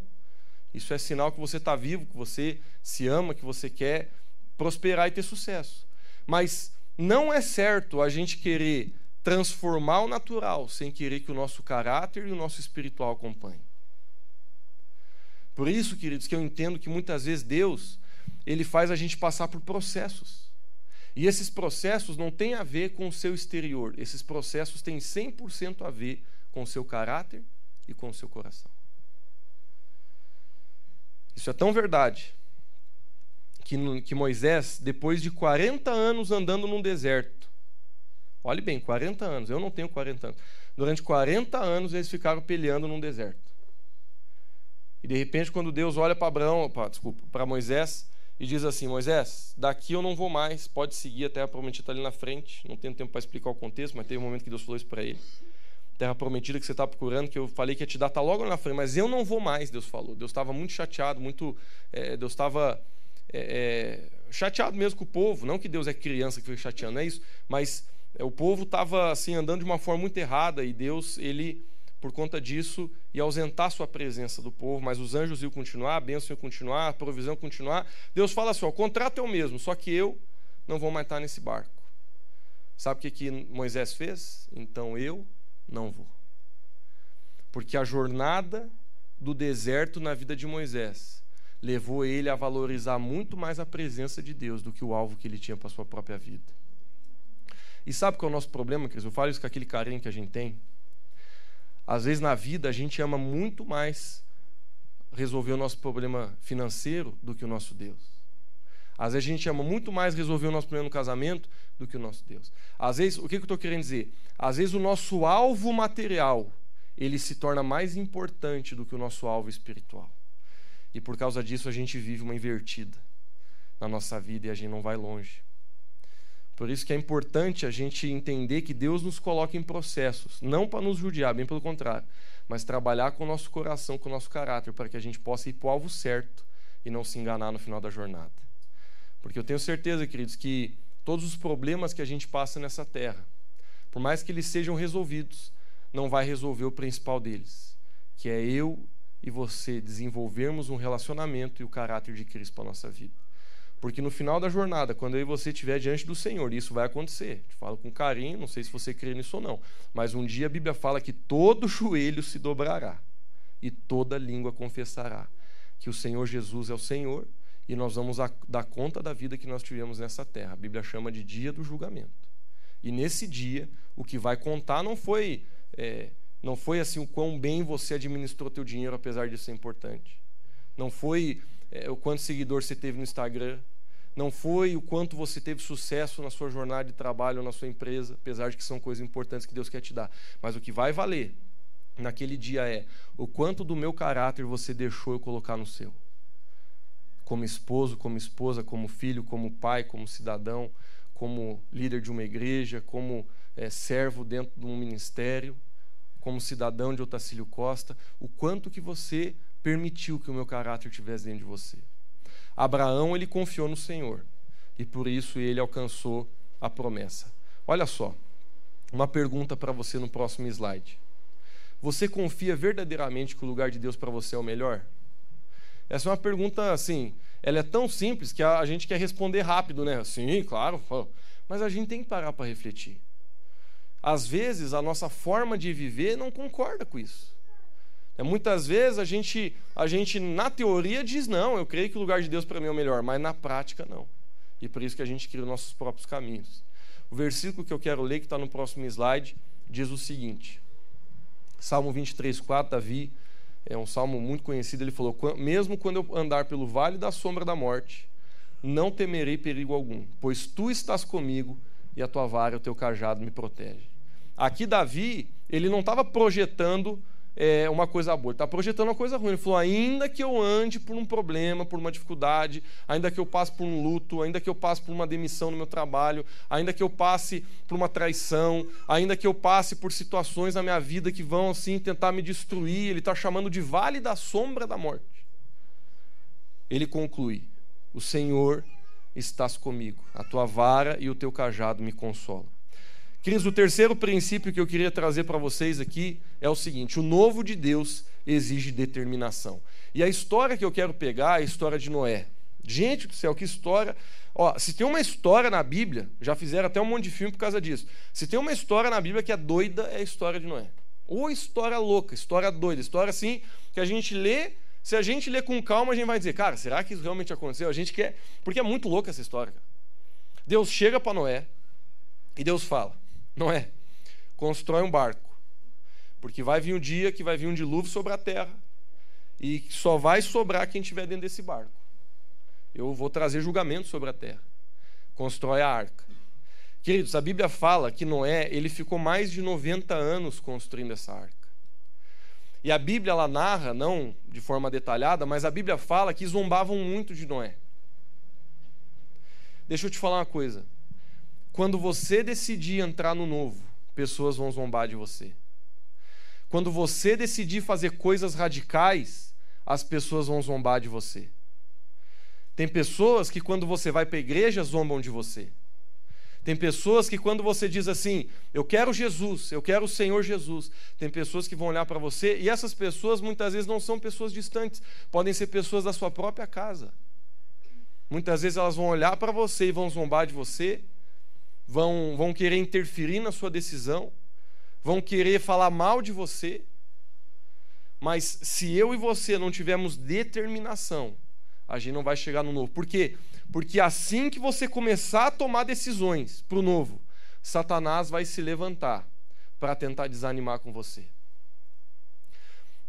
Isso é sinal que você está vivo, que você se ama, que você quer prosperar e ter sucesso. Mas não é certo a gente querer transformar o natural sem querer que o nosso caráter e o nosso espiritual acompanhem. Por isso, queridos, que eu entendo que muitas vezes Deus, ele faz a gente passar por processos. E esses processos não têm a ver com o seu exterior, esses processos têm 100% a ver com o seu caráter e com o seu coração. Isso é tão verdade que, que Moisés, depois de 40 anos andando num deserto, olhe bem, 40 anos, eu não tenho 40 anos, durante 40 anos eles ficaram peleando num deserto. E de repente, quando Deus olha para Abraão, pra, desculpa, para Moisés e diz assim: Moisés, daqui eu não vou mais, pode seguir, a terra prometida está ali na frente. Não tenho tempo para explicar o contexto, mas teve um momento que Deus falou isso para ele terra prometida que você está procurando, que eu falei que ia te dar, está logo na frente, mas eu não vou mais, Deus falou. Deus estava muito chateado, muito. É, Deus estava é, é, chateado mesmo com o povo. Não que Deus é criança que fica chateando, é isso. Mas é, o povo estava assim, andando de uma forma muito errada e Deus, ele, por conta disso, ia ausentar sua presença do povo, mas os anjos iam continuar, a bênção ia continuar, a provisão ia continuar. Deus fala assim: ó, o contrato é o mesmo, só que eu não vou mais estar nesse barco. Sabe o que, que Moisés fez? Então eu não vou. Porque a jornada do deserto na vida de Moisés levou ele a valorizar muito mais a presença de Deus do que o alvo que ele tinha para a sua própria vida. E sabe qual é o nosso problema, Cris? Eu falo isso com aquele carinho que a gente tem. Às vezes na vida a gente ama muito mais resolver o nosso problema financeiro do que o nosso Deus. Às vezes a gente ama muito mais resolver o nosso problema no casamento do que o nosso Deus. Às vezes, o que eu estou querendo dizer? Às vezes o nosso alvo material ele se torna mais importante do que o nosso alvo espiritual. E por causa disso a gente vive uma invertida na nossa vida e a gente não vai longe. Por isso que é importante a gente entender que Deus nos coloca em processos, não para nos judiar, bem pelo contrário, mas trabalhar com o nosso coração, com o nosso caráter, para que a gente possa ir para o alvo certo e não se enganar no final da jornada. Porque eu tenho certeza, queridos, que todos os problemas que a gente passa nessa terra, por mais que eles sejam resolvidos, não vai resolver o principal deles, que é eu e você desenvolvermos um relacionamento e o caráter de Cristo para a nossa vida. Porque no final da jornada, quando eu e você estiver diante do Senhor, isso vai acontecer. Te falo com carinho, não sei se você crê nisso ou não, mas um dia a Bíblia fala que todo joelho se dobrará e toda língua confessará que o Senhor Jesus é o Senhor e nós vamos dar conta da vida que nós tivemos nessa terra. A Bíblia chama de dia do julgamento. E nesse dia, o que vai contar não foi é, não foi assim o quão bem você administrou teu dinheiro, apesar disso ser importante. Não foi é, o quanto seguidor você teve no Instagram. Não foi o quanto você teve sucesso na sua jornada de trabalho na sua empresa, apesar de que são coisas importantes que Deus quer te dar. Mas o que vai valer naquele dia é o quanto do meu caráter você deixou eu colocar no seu como esposo, como esposa, como filho, como pai, como cidadão, como líder de uma igreja, como é, servo dentro de um ministério, como cidadão de Otacílio Costa, o quanto que você permitiu que o meu caráter tivesse dentro de você. Abraão, ele confiou no Senhor e por isso ele alcançou a promessa. Olha só, uma pergunta para você no próximo slide. Você confia verdadeiramente que o lugar de Deus para você é o melhor? Essa é uma pergunta assim, ela é tão simples que a gente quer responder rápido, né? Sim, claro. Mas a gente tem que parar para refletir. Às vezes a nossa forma de viver não concorda com isso. É, muitas vezes a gente, a gente, na teoria, diz não, eu creio que o lugar de Deus para mim é o melhor, mas na prática não. E por isso que a gente cria os nossos próprios caminhos. O versículo que eu quero ler, que está no próximo slide, diz o seguinte: Salmo 23, 4, Davi é um salmo muito conhecido. Ele falou: Mesmo quando eu andar pelo vale da sombra da morte, não temerei perigo algum, pois tu estás comigo e a tua vara e o teu cajado me protege. Aqui, Davi, ele não estava projetando é, uma coisa boa, ele está projetando uma coisa ruim. Ele falou: ainda que eu ande por um problema, por uma dificuldade, ainda que eu passe por um luto, ainda que eu passe por uma demissão no meu trabalho, ainda que eu passe por uma traição, ainda que eu passe por situações na minha vida que vão assim tentar me destruir, ele está chamando de vale da sombra da morte. Ele conclui: o Senhor estás comigo, a tua vara e o teu cajado me consolam. Queridos, o terceiro princípio que eu queria trazer para vocês aqui é o seguinte: o novo de Deus exige determinação. E a história que eu quero pegar é a história de Noé. Gente do céu, que história. Ó, se tem uma história na Bíblia, já fizeram até um monte de filme por causa disso. Se tem uma história na Bíblia que é doida, é a história de Noé. Ou história louca, história doida, história assim, que a gente lê se a gente ler com calma, a gente vai dizer, cara, será que isso realmente aconteceu? A gente quer. Porque é muito louca essa história. Deus chega para Noé e Deus fala: Noé, constrói um barco. Porque vai vir um dia que vai vir um dilúvio sobre a terra. E só vai sobrar quem estiver dentro desse barco. Eu vou trazer julgamento sobre a terra. Constrói a arca. Queridos, a Bíblia fala que Noé ele ficou mais de 90 anos construindo essa arca. E a Bíblia ela narra, não de forma detalhada, mas a Bíblia fala que zombavam muito de Noé. Deixa eu te falar uma coisa. Quando você decidir entrar no novo, pessoas vão zombar de você. Quando você decidir fazer coisas radicais, as pessoas vão zombar de você. Tem pessoas que, quando você vai para a igreja, zombam de você. Tem pessoas que, quando você diz assim, eu quero Jesus, eu quero o Senhor Jesus, tem pessoas que vão olhar para você e essas pessoas muitas vezes não são pessoas distantes, podem ser pessoas da sua própria casa. Muitas vezes elas vão olhar para você e vão zombar de você, vão, vão querer interferir na sua decisão, vão querer falar mal de você. Mas se eu e você não tivermos determinação, a gente não vai chegar no novo. Por quê? Porque assim que você começar a tomar decisões para o novo, Satanás vai se levantar para tentar desanimar com você.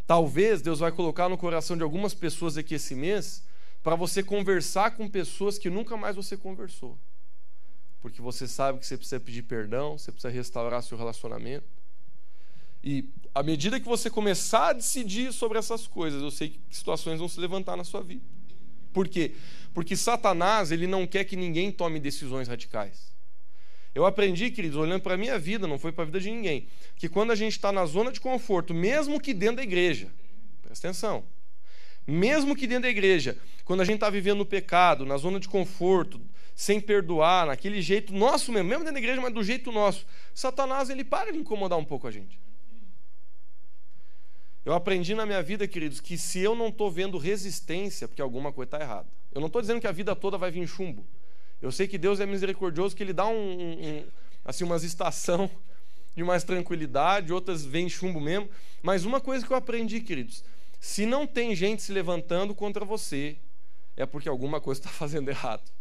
Talvez Deus vai colocar no coração de algumas pessoas aqui esse mês para você conversar com pessoas que nunca mais você conversou. Porque você sabe que você precisa pedir perdão, você precisa restaurar seu relacionamento. E à medida que você começar a decidir sobre essas coisas, eu sei que situações vão se levantar na sua vida. Por quê? Porque Satanás, ele não quer que ninguém tome decisões radicais. Eu aprendi, queridos, olhando para a minha vida, não foi para a vida de ninguém, que quando a gente está na zona de conforto, mesmo que dentro da igreja, presta atenção, mesmo que dentro da igreja, quando a gente está vivendo no pecado, na zona de conforto, sem perdoar, naquele jeito nosso mesmo, mesmo dentro da igreja, mas do jeito nosso, Satanás ele para de incomodar um pouco a gente. Eu aprendi na minha vida, queridos, que se eu não estou vendo resistência, porque alguma coisa está errada. Eu não estou dizendo que a vida toda vai vir chumbo. Eu sei que Deus é misericordioso, que Ele dá um, um assim, umas estação de mais tranquilidade, outras vêm chumbo mesmo. Mas uma coisa que eu aprendi, queridos, se não tem gente se levantando contra você, é porque alguma coisa está fazendo errado.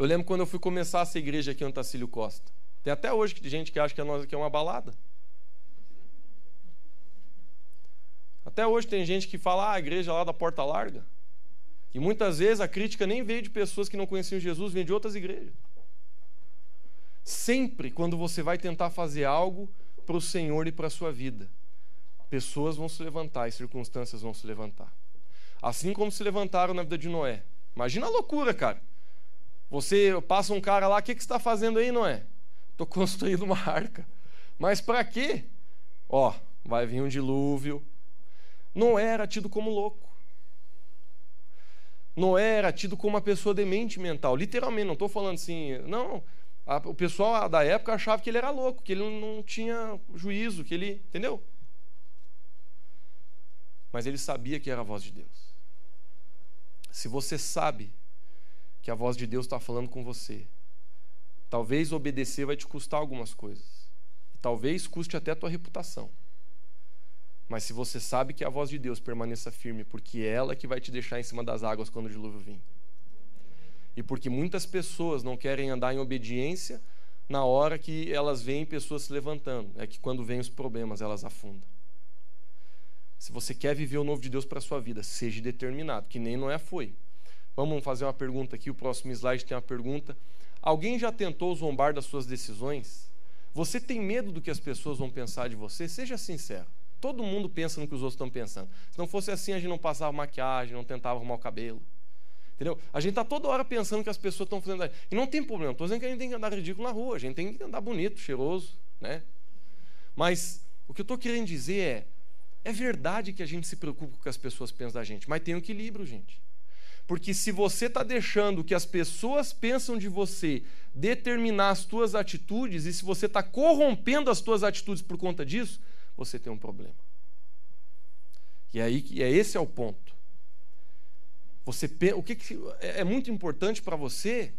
Eu lembro quando eu fui começar essa igreja aqui em Antacílio Costa. Tem até hoje gente que acha que nós aqui é uma balada. Até hoje tem gente que fala, ah, a igreja lá da porta larga. E muitas vezes a crítica nem veio de pessoas que não conheciam Jesus, vem de outras igrejas. Sempre quando você vai tentar fazer algo para o Senhor e para a sua vida, pessoas vão se levantar e circunstâncias vão se levantar. Assim como se levantaram na vida de Noé. Imagina a loucura, cara. Você passa um cara lá, o que, que você está fazendo aí, Noé? Estou construindo uma arca. Mas para quê? Ó, vai vir um dilúvio, Noé era tido como louco. Noé era tido como uma pessoa demente mental. Literalmente, não estou falando assim. Não, a, o pessoal da época achava que ele era louco, que ele não tinha juízo, que ele. Entendeu? Mas ele sabia que era a voz de Deus. Se você sabe que a voz de Deus está falando com você, talvez obedecer vai te custar algumas coisas. Talvez custe até a tua reputação. Mas se você sabe que é a voz de Deus, permaneça firme, porque é ela que vai te deixar em cima das águas quando o dilúvio vir. E porque muitas pessoas não querem andar em obediência na hora que elas veem pessoas se levantando. É que quando vêm os problemas, elas afundam. Se você quer viver o novo de Deus para a sua vida, seja determinado, que nem Noé foi. Vamos fazer uma pergunta aqui, o próximo slide tem uma pergunta. Alguém já tentou zombar das suas decisões? Você tem medo do que as pessoas vão pensar de você? Seja sincero. Todo mundo pensa no que os outros estão pensando. Se não fosse assim, a gente não passava maquiagem, não tentava arrumar o cabelo. Entendeu? A gente está toda hora pensando que as pessoas estão fazendo. E não tem problema. Estou dizendo que a gente tem que andar ridículo na rua, a gente tem que andar bonito, cheiroso. Né? Mas o que eu estou querendo dizer é: é verdade que a gente se preocupa com o que as pessoas pensam da gente, mas tem um equilíbrio, gente. Porque se você está deixando que as pessoas pensam de você determinar as tuas atitudes, e se você está corrompendo as tuas atitudes por conta disso, você tem um problema. E aí é esse é o ponto. Você o que, que é, é muito importante para você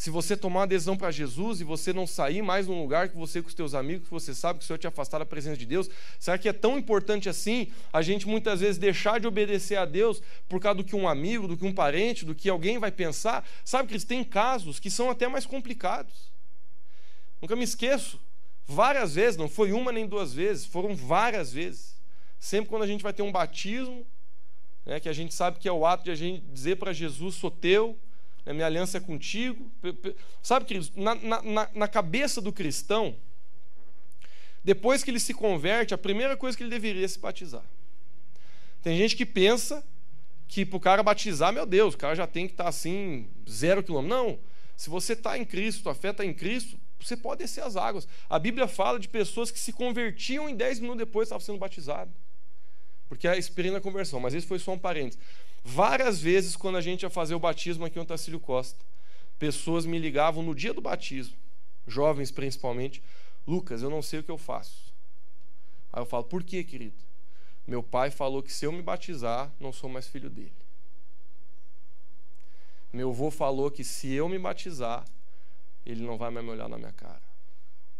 se você tomar uma decisão para Jesus e você não sair mais num lugar que você com os teus amigos, que você sabe que o Senhor te afastar da presença de Deus, será que é tão importante assim a gente muitas vezes deixar de obedecer a Deus por causa do que um amigo, do que um parente, do que alguém vai pensar? Sabe que têm casos que são até mais complicados. Nunca me esqueço, várias vezes, não foi uma nem duas vezes, foram várias vezes. Sempre quando a gente vai ter um batismo, né, que a gente sabe que é o ato de a gente dizer para Jesus, sou teu, a minha aliança é contigo. Sabe, queridos, na, na, na cabeça do cristão, depois que ele se converte, a primeira coisa que ele deveria é se batizar. Tem gente que pensa que para o cara batizar, meu Deus, o cara já tem que estar tá assim, zero quilômetro. Não. Se você está em Cristo, a fé está em Cristo, você pode descer as águas. A Bíblia fala de pessoas que se convertiam e dez minutos depois estavam sendo batizados. Porque é a experiência da conversão, mas isso foi só um parênteses. Várias vezes, quando a gente ia fazer o batismo aqui no Tacílio Costa, pessoas me ligavam no dia do batismo, jovens principalmente, Lucas, eu não sei o que eu faço. Aí eu falo, por quê, querido? Meu pai falou que se eu me batizar, não sou mais filho dele. Meu avô falou que se eu me batizar, ele não vai mais me olhar na minha cara.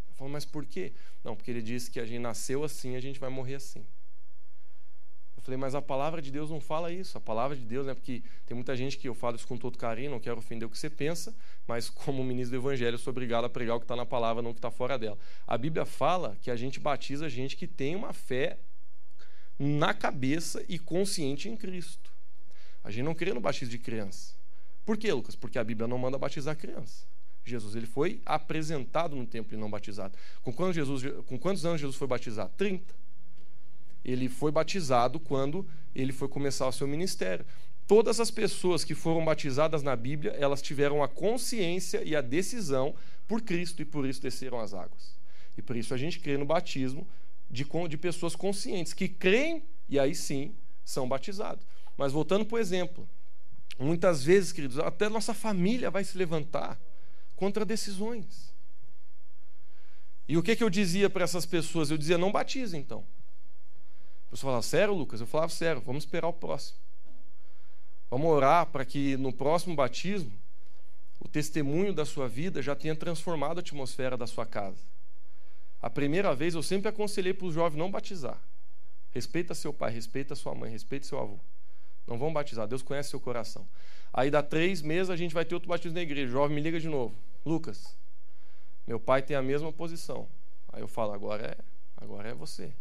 Eu falo, mas por quê? Não, porque ele disse que a gente nasceu assim, a gente vai morrer assim. Falei, mas a palavra de Deus não fala isso. A palavra de Deus, né? Porque tem muita gente que eu falo isso com todo carinho, não quero ofender o que você pensa, mas como ministro do Evangelho, eu sou obrigado a pregar o que está na palavra, não o que está fora dela. A Bíblia fala que a gente batiza gente que tem uma fé na cabeça e consciente em Cristo. A gente não crê no batismo de criança. Por quê, Lucas? Porque a Bíblia não manda batizar criança. Jesus ele foi apresentado no templo e não batizado. Com quantos, Jesus, com quantos anos Jesus foi batizado? 30 ele foi batizado quando ele foi começar o seu ministério. Todas as pessoas que foram batizadas na Bíblia, elas tiveram a consciência e a decisão por Cristo e por isso desceram as águas. E por isso a gente crê no batismo de, de pessoas conscientes, que creem e aí sim são batizados. Mas voltando para o exemplo, muitas vezes, queridos, até nossa família vai se levantar contra decisões. E o que, que eu dizia para essas pessoas? Eu dizia: não batize então. A pessoa falava, sério, Lucas? Eu falava, sério, vamos esperar o próximo. Vamos orar para que no próximo batismo o testemunho da sua vida já tenha transformado a atmosfera da sua casa. A primeira vez eu sempre aconselhei para o jovem não batizar. Respeita seu pai, respeita sua mãe, respeita seu avô. Não vão batizar, Deus conhece seu coração. Aí dá três meses a gente vai ter outro batismo na igreja. O jovem me liga de novo. Lucas, meu pai tem a mesma posição. Aí eu falo, agora é, agora é você.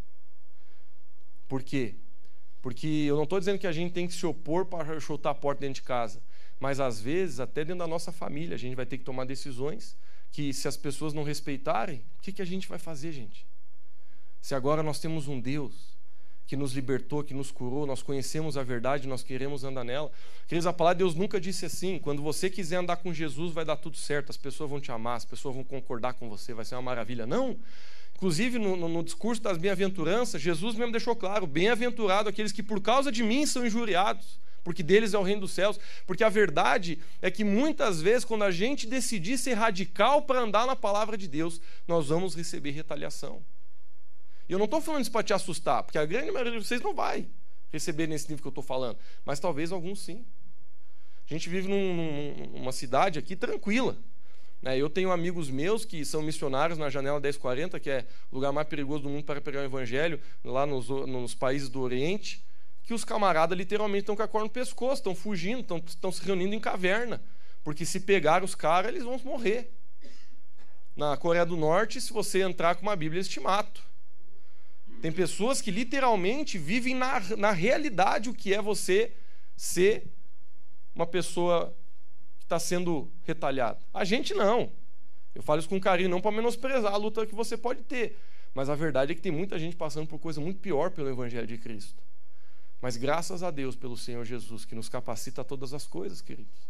Por quê? Porque eu não estou dizendo que a gente tem que se opor para chutar a porta dentro de casa, mas às vezes, até dentro da nossa família, a gente vai ter que tomar decisões que, se as pessoas não respeitarem, o que, que a gente vai fazer, gente? Se agora nós temos um Deus que nos libertou, que nos curou, nós conhecemos a verdade, nós queremos andar nela. Queridos, a palavra de Deus nunca disse assim: quando você quiser andar com Jesus, vai dar tudo certo, as pessoas vão te amar, as pessoas vão concordar com você, vai ser uma maravilha. Não! Inclusive, no, no, no discurso das bem-aventuranças, Jesus mesmo deixou claro: bem-aventurado aqueles que por causa de mim são injuriados, porque deles é o reino dos céus. Porque a verdade é que muitas vezes, quando a gente decidir ser radical para andar na palavra de Deus, nós vamos receber retaliação. E eu não estou falando isso para te assustar, porque a grande maioria de vocês não vai receber nesse nível que eu estou falando, mas talvez alguns sim. A gente vive num, num, numa cidade aqui tranquila. Né? Eu tenho amigos meus que são missionários na Janela 1040, que é o lugar mais perigoso do mundo para pregar o evangelho, lá nos, nos países do Oriente, que os camaradas literalmente estão com a corda no pescoço, estão fugindo, estão, estão se reunindo em caverna, porque se pegar os caras, eles vão morrer. Na Coreia do Norte, se você entrar com uma Bíblia, eles te matam. Tem pessoas que literalmente vivem na, na realidade o que é você ser uma pessoa que está sendo retalhada. A gente não. Eu falo isso com carinho, não para menosprezar a luta que você pode ter. Mas a verdade é que tem muita gente passando por coisa muito pior pelo Evangelho de Cristo. Mas graças a Deus pelo Senhor Jesus, que nos capacita a todas as coisas, queridos.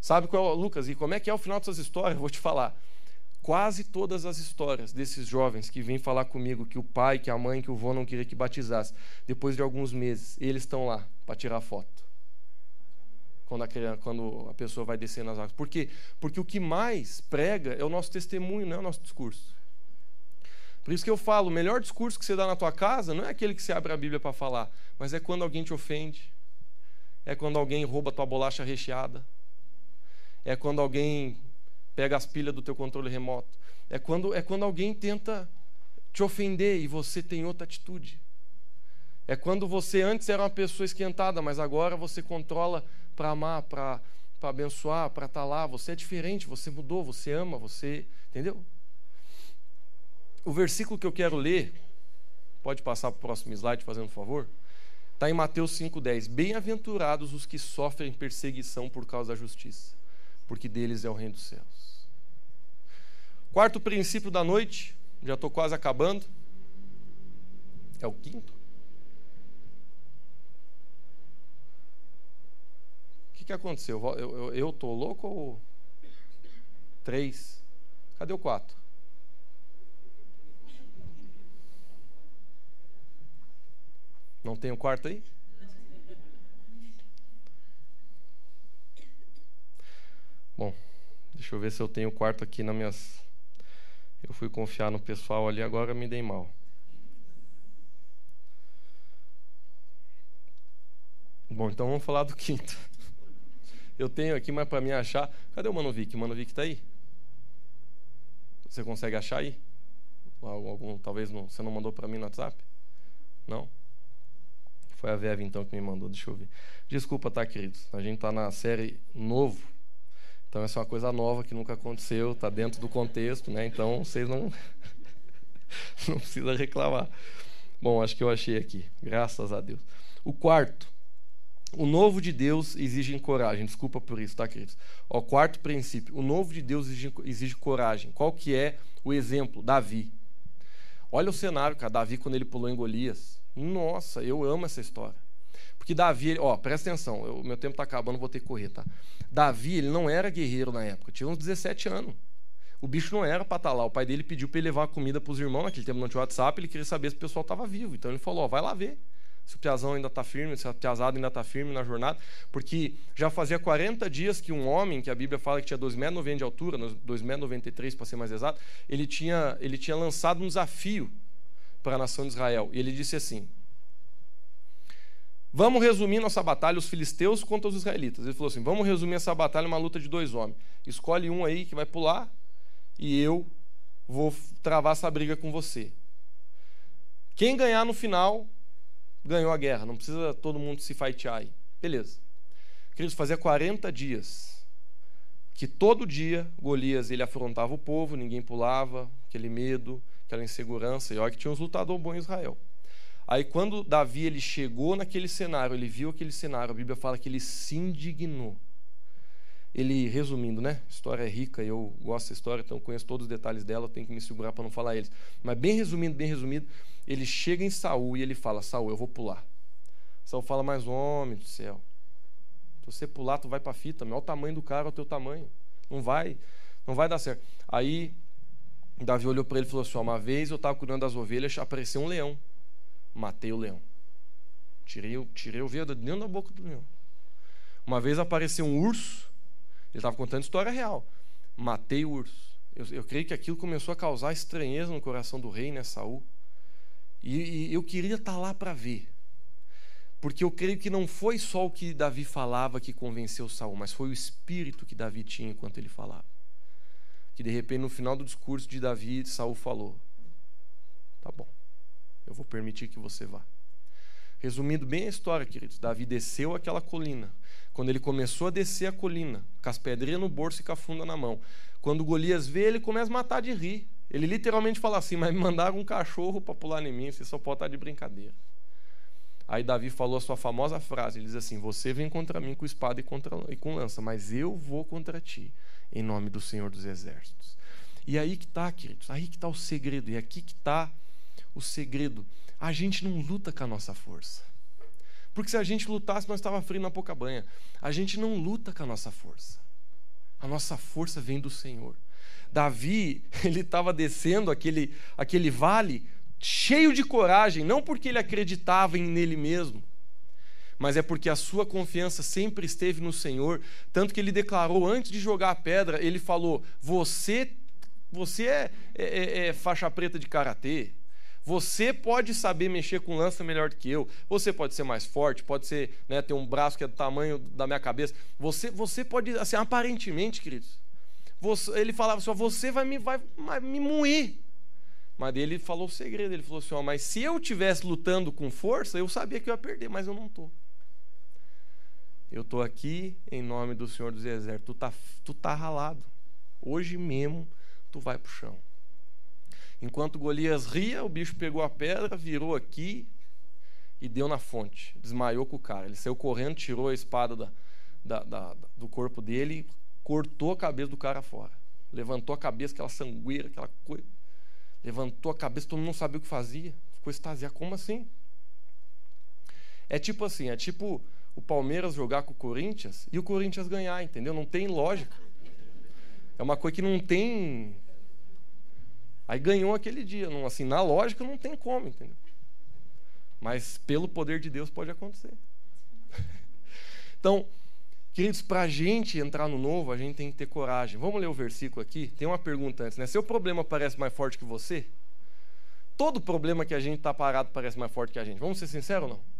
Sabe qual é, Lucas, e como é que é o final dessas histórias? Eu vou te falar. Quase todas as histórias desses jovens que vêm falar comigo que o pai, que a mãe, que o vô não queria que batizasse, depois de alguns meses, eles estão lá para tirar foto. Quando a, criança, quando a pessoa vai descer nas águas. Por quê? Porque o que mais prega é o nosso testemunho, não é o nosso discurso. Por isso que eu falo, o melhor discurso que você dá na tua casa não é aquele que você abre a Bíblia para falar, mas é quando alguém te ofende, é quando alguém rouba tua bolacha recheada, é quando alguém pega as pilhas do teu controle remoto. É quando, é quando alguém tenta te ofender e você tem outra atitude. É quando você antes era uma pessoa esquentada, mas agora você controla para amar, para abençoar, para estar tá lá. Você é diferente, você mudou, você ama, você. Entendeu? O versículo que eu quero ler, pode passar para o próximo slide, fazendo um favor? Está em Mateus 5,10. Bem-aventurados os que sofrem perseguição por causa da justiça, porque deles é o reino dos céus. Quarto princípio da noite, já estou quase acabando. É o quinto. O que, que aconteceu? Eu estou louco ou. Três. Cadê o quatro? Não tem o quarto aí? Bom, deixa eu ver se eu tenho o quarto aqui nas minhas eu fui confiar no pessoal ali, agora me dei mal. Bom, então vamos falar do quinto. Eu tenho aqui, mas para me achar. Cadê o Manovic? O Manovic está aí? Você consegue achar aí? Algum, talvez não, você não mandou para mim no WhatsApp? Não? Foi a Veve então que me mandou, deixa eu ver. Desculpa, tá, queridos? A gente está na série Novo então essa é uma coisa nova que nunca aconteceu, está dentro do contexto, né? Então vocês não não precisa reclamar. Bom, acho que eu achei aqui, graças a Deus. O quarto, o novo de Deus exige coragem. Desculpa por isso, tá, queridos? O quarto princípio, o novo de Deus exige, exige coragem. Qual que é o exemplo? Davi. Olha o cenário, cara. Davi quando ele pulou em Golias. Nossa, eu amo essa história. Porque Davi, ó, presta atenção, o meu tempo está acabando, vou ter que correr, tá? Davi, ele não era guerreiro na época, tinha uns 17 anos. O bicho não era para estar tá lá. O pai dele pediu para ele levar comida para os irmãos, naquele tempo não tinha WhatsApp, ele queria saber se o pessoal estava vivo. Então ele falou: ó, vai lá ver se o piazão ainda está firme, se a piazada ainda está firme na jornada, porque já fazia 40 dias que um homem, que a Bíblia fala que tinha 2,90 metros de altura, 2,93 para ser mais exato, ele tinha, ele tinha lançado um desafio para a nação de Israel. E ele disse assim: Vamos resumir nossa batalha, os filisteus contra os israelitas. Ele falou assim: vamos resumir essa batalha uma luta de dois homens. Escolhe um aí que vai pular e eu vou travar essa briga com você. Quem ganhar no final, ganhou a guerra. Não precisa todo mundo se fightear aí. Beleza. Queridos, fazia 40 dias que todo dia Golias ele afrontava o povo, ninguém pulava, aquele medo, aquela insegurança. E olha que tinha uns lutadores bons em Israel. Aí quando Davi ele chegou naquele cenário, ele viu aquele cenário, a Bíblia fala que ele se indignou. Ele, resumindo, né? A história é rica, eu gosto dessa história, então conheço todos os detalhes dela, tenho que me segurar para não falar eles. Mas bem resumindo, bem resumido, ele chega em Saul e ele fala: Saul, eu vou pular. Saul fala: Mas homem do céu, se você pular, tu vai para a fita, olha o tamanho do cara, é o teu tamanho. Não vai, não vai dar certo. Aí Davi olhou para ele e falou assim: Uma vez eu estava cuidando das ovelhas, apareceu um leão matei o leão. Tirei, tirei o veio dentro da boca do leão. Uma vez apareceu um urso, ele estava contando história real. Matei o urso. Eu, eu, creio que aquilo começou a causar estranheza no coração do rei, né, Saul. E, e eu queria estar tá lá para ver. Porque eu creio que não foi só o que Davi falava que convenceu Saul, mas foi o espírito que Davi tinha enquanto ele falava. Que de repente no final do discurso de Davi, Saul falou: "Tá bom. Eu vou permitir que você vá. Resumindo bem a história, queridos, Davi desceu aquela colina. Quando ele começou a descer a colina, com as pedrinhas no bolso e com a funda na mão, quando Golias vê, ele começa a matar de rir. Ele literalmente fala assim: Mas me mandaram um cachorro para pular em mim, você só pode estar de brincadeira. Aí Davi falou a sua famosa frase: ele diz assim: Você vem contra mim com espada e, contra, e com lança, mas eu vou contra ti, em nome do Senhor dos Exércitos. E aí que está, queridos, aí que está o segredo, e aqui que está o segredo. A gente não luta com a nossa força. Porque se a gente lutasse, nós estava frio na pouca banha. A gente não luta com a nossa força. A nossa força vem do Senhor. Davi, ele estava descendo aquele, aquele vale cheio de coragem, não porque ele acreditava em nele mesmo, mas é porque a sua confiança sempre esteve no Senhor, tanto que ele declarou antes de jogar a pedra, ele falou: "Você você é, é, é, é faixa preta de karatê, você pode saber mexer com lança melhor do que eu. Você pode ser mais forte, pode ser, né, ter um braço que é do tamanho da minha cabeça. Você, você pode, assim, aparentemente, queridos. Você, ele falava assim: você vai me, vai, vai me moer. Mas ele falou o segredo, ele falou assim: ó, mas se eu tivesse lutando com força, eu sabia que eu ia perder, mas eu não estou. Eu estou aqui em nome do Senhor dos Exércitos. Tu tá, tu tá ralado. Hoje mesmo tu vai para o chão. Enquanto Golias ria, o bicho pegou a pedra, virou aqui e deu na fonte. Desmaiou com o cara. Ele saiu correndo, tirou a espada da, da, da, do corpo dele, cortou a cabeça do cara fora. Levantou a cabeça, aquela sangueira, aquela coisa. Levantou a cabeça, todo mundo não sabia o que fazia. Ficou extasiado. Como assim? É tipo assim, é tipo o Palmeiras jogar com o Corinthians e o Corinthians ganhar, entendeu? Não tem lógica. É uma coisa que não tem Aí ganhou aquele dia. Não, assim, na lógica não tem como, entendeu? Mas pelo poder de Deus pode acontecer. então, queridos, para a gente entrar no novo, a gente tem que ter coragem. Vamos ler o versículo aqui? Tem uma pergunta antes, né? Seu problema parece mais forte que você? Todo problema que a gente está parado parece mais forte que a gente. Vamos ser sinceros ou não?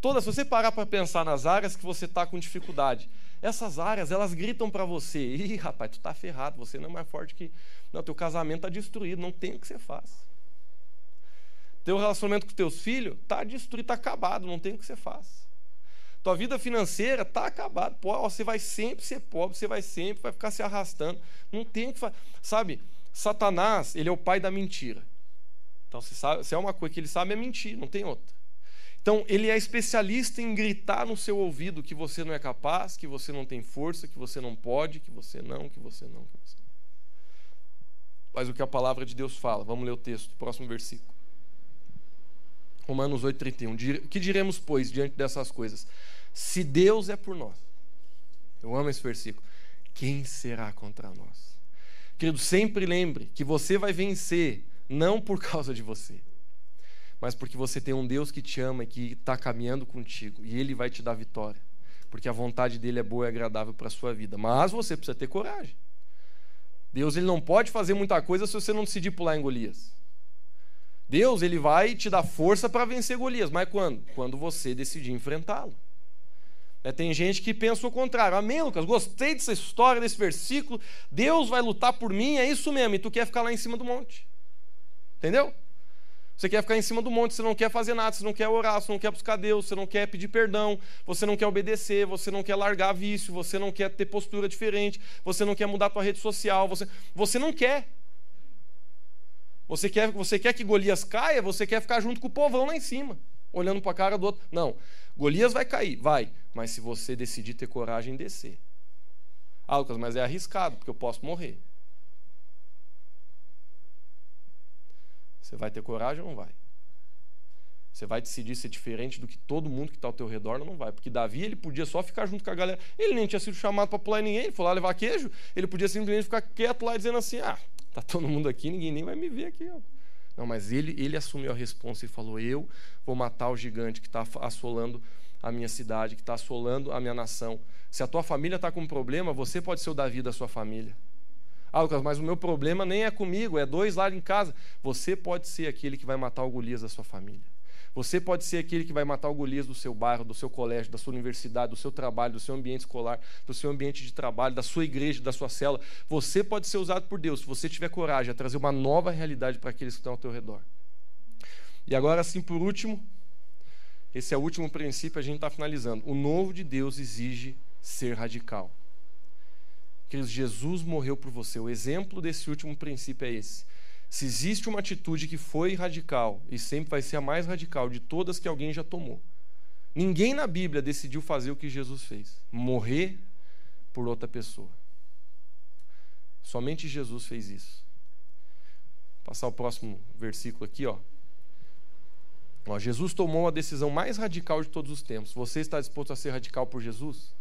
Toda, se você parar para pensar nas áreas que você está com dificuldade, essas áreas, elas gritam para você: ih, rapaz, tu está ferrado, você não é mais forte que. Não, teu casamento está destruído, não tem o que você faz. Teu relacionamento com teus filhos está destruído, está acabado, não tem o que você faz. Tua vida financeira está acabada. Você vai sempre ser pobre, você vai sempre vai ficar se arrastando. Não tem o que fazer. Sabe, Satanás, ele é o pai da mentira. Então, se, sabe, se é uma coisa que ele sabe, é mentir, não tem outra. Então, ele é especialista em gritar no seu ouvido que você não é capaz, que você não tem força, que você não pode, que você não, que você não, que você não. Mas o que a palavra de Deus fala? Vamos ler o texto, próximo versículo. Romanos 8,31. Que diremos, pois, diante dessas coisas? Se Deus é por nós, eu amo esse versículo, quem será contra nós? Querido, sempre lembre que você vai vencer, não por causa de você mas porque você tem um Deus que te ama e que está caminhando contigo, e Ele vai te dar vitória, porque a vontade dele é boa e agradável para a sua vida. Mas você precisa ter coragem. Deus ele não pode fazer muita coisa se você não decidir pular em Golias. Deus ele vai te dar força para vencer Golias, mas quando? Quando você decidir enfrentá-lo. É, tem gente que pensa o contrário. Amém, Lucas? Gostei dessa história, desse versículo. Deus vai lutar por mim, é isso mesmo. E tu quer ficar lá em cima do monte. Entendeu? Você quer ficar em cima do monte, você não quer fazer nada, você não quer orar, você não quer buscar Deus, você não quer pedir perdão, você não quer obedecer, você não quer largar vício, você não quer ter postura diferente, você não quer mudar a tua rede social, você, você não quer. Você quer, você quer que Golias caia, você quer ficar junto com o povão lá em cima, olhando para a cara do outro. Não, Golias vai cair, vai, mas se você decidir ter coragem, descer. Ah, Lucas, mas é arriscado, porque eu posso morrer. Você vai ter coragem ou não vai? Você vai decidir ser diferente do que todo mundo que está ao teu redor não vai? Porque Davi ele podia só ficar junto com a galera. Ele nem tinha sido chamado para pular ninguém, ele foi lá levar queijo. Ele podia simplesmente ficar quieto lá dizendo assim: ah, tá todo mundo aqui, ninguém nem vai me ver aqui. Não, mas ele, ele assumiu a responsa e falou: eu vou matar o gigante que está assolando a minha cidade, que está assolando a minha nação. Se a tua família está com um problema, você pode ser o Davi da sua família. Ah, Lucas, mas o meu problema nem é comigo, é dois lá em casa. Você pode ser aquele que vai matar o Golias da sua família. Você pode ser aquele que vai matar o Golias do seu bairro, do seu colégio, da sua universidade, do seu trabalho, do seu ambiente escolar, do seu ambiente de trabalho, da sua igreja, da sua cela. Você pode ser usado por Deus, se você tiver coragem a trazer uma nova realidade para aqueles que estão ao teu redor. E agora, assim, por último, esse é o último princípio, a gente está finalizando. O novo de Deus exige ser radical. Queridos, Jesus morreu por você. O exemplo desse último princípio é esse. Se existe uma atitude que foi radical e sempre vai ser a mais radical de todas que alguém já tomou, ninguém na Bíblia decidiu fazer o que Jesus fez morrer por outra pessoa. Somente Jesus fez isso. Vou passar o próximo versículo aqui, ó. ó. Jesus tomou a decisão mais radical de todos os tempos. Você está disposto a ser radical por Jesus?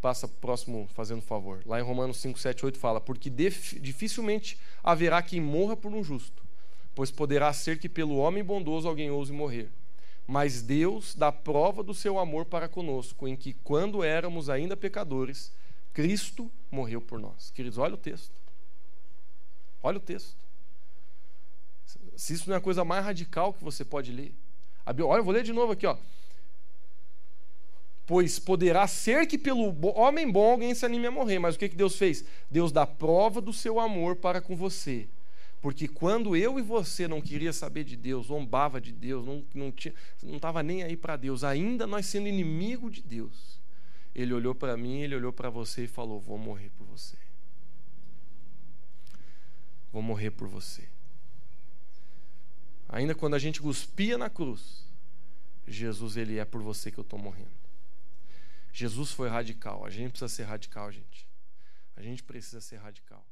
Passa próximo, fazendo favor. Lá em Romanos 5, 7, 8 fala: Porque dificilmente haverá quem morra por um justo, pois poderá ser que pelo homem bondoso alguém ouse morrer. Mas Deus dá prova do seu amor para conosco, em que, quando éramos ainda pecadores, Cristo morreu por nós. Queridos, olha o texto. Olha o texto. Se isso não é a coisa mais radical que você pode ler. Olha, eu vou ler de novo aqui, ó. Pois poderá ser que pelo homem bom alguém se anime a morrer. Mas o que, que Deus fez? Deus dá prova do seu amor para com você. Porque quando eu e você não queria saber de Deus, zombava de Deus, não estava não não, não nem aí para Deus, ainda nós sendo inimigo de Deus, ele olhou para mim, ele olhou para você e falou: Vou morrer por você. Vou morrer por você. Ainda quando a gente cuspia na cruz, Jesus, ele é por você que eu estou morrendo. Jesus foi radical. A gente precisa ser radical, gente. A gente precisa ser radical.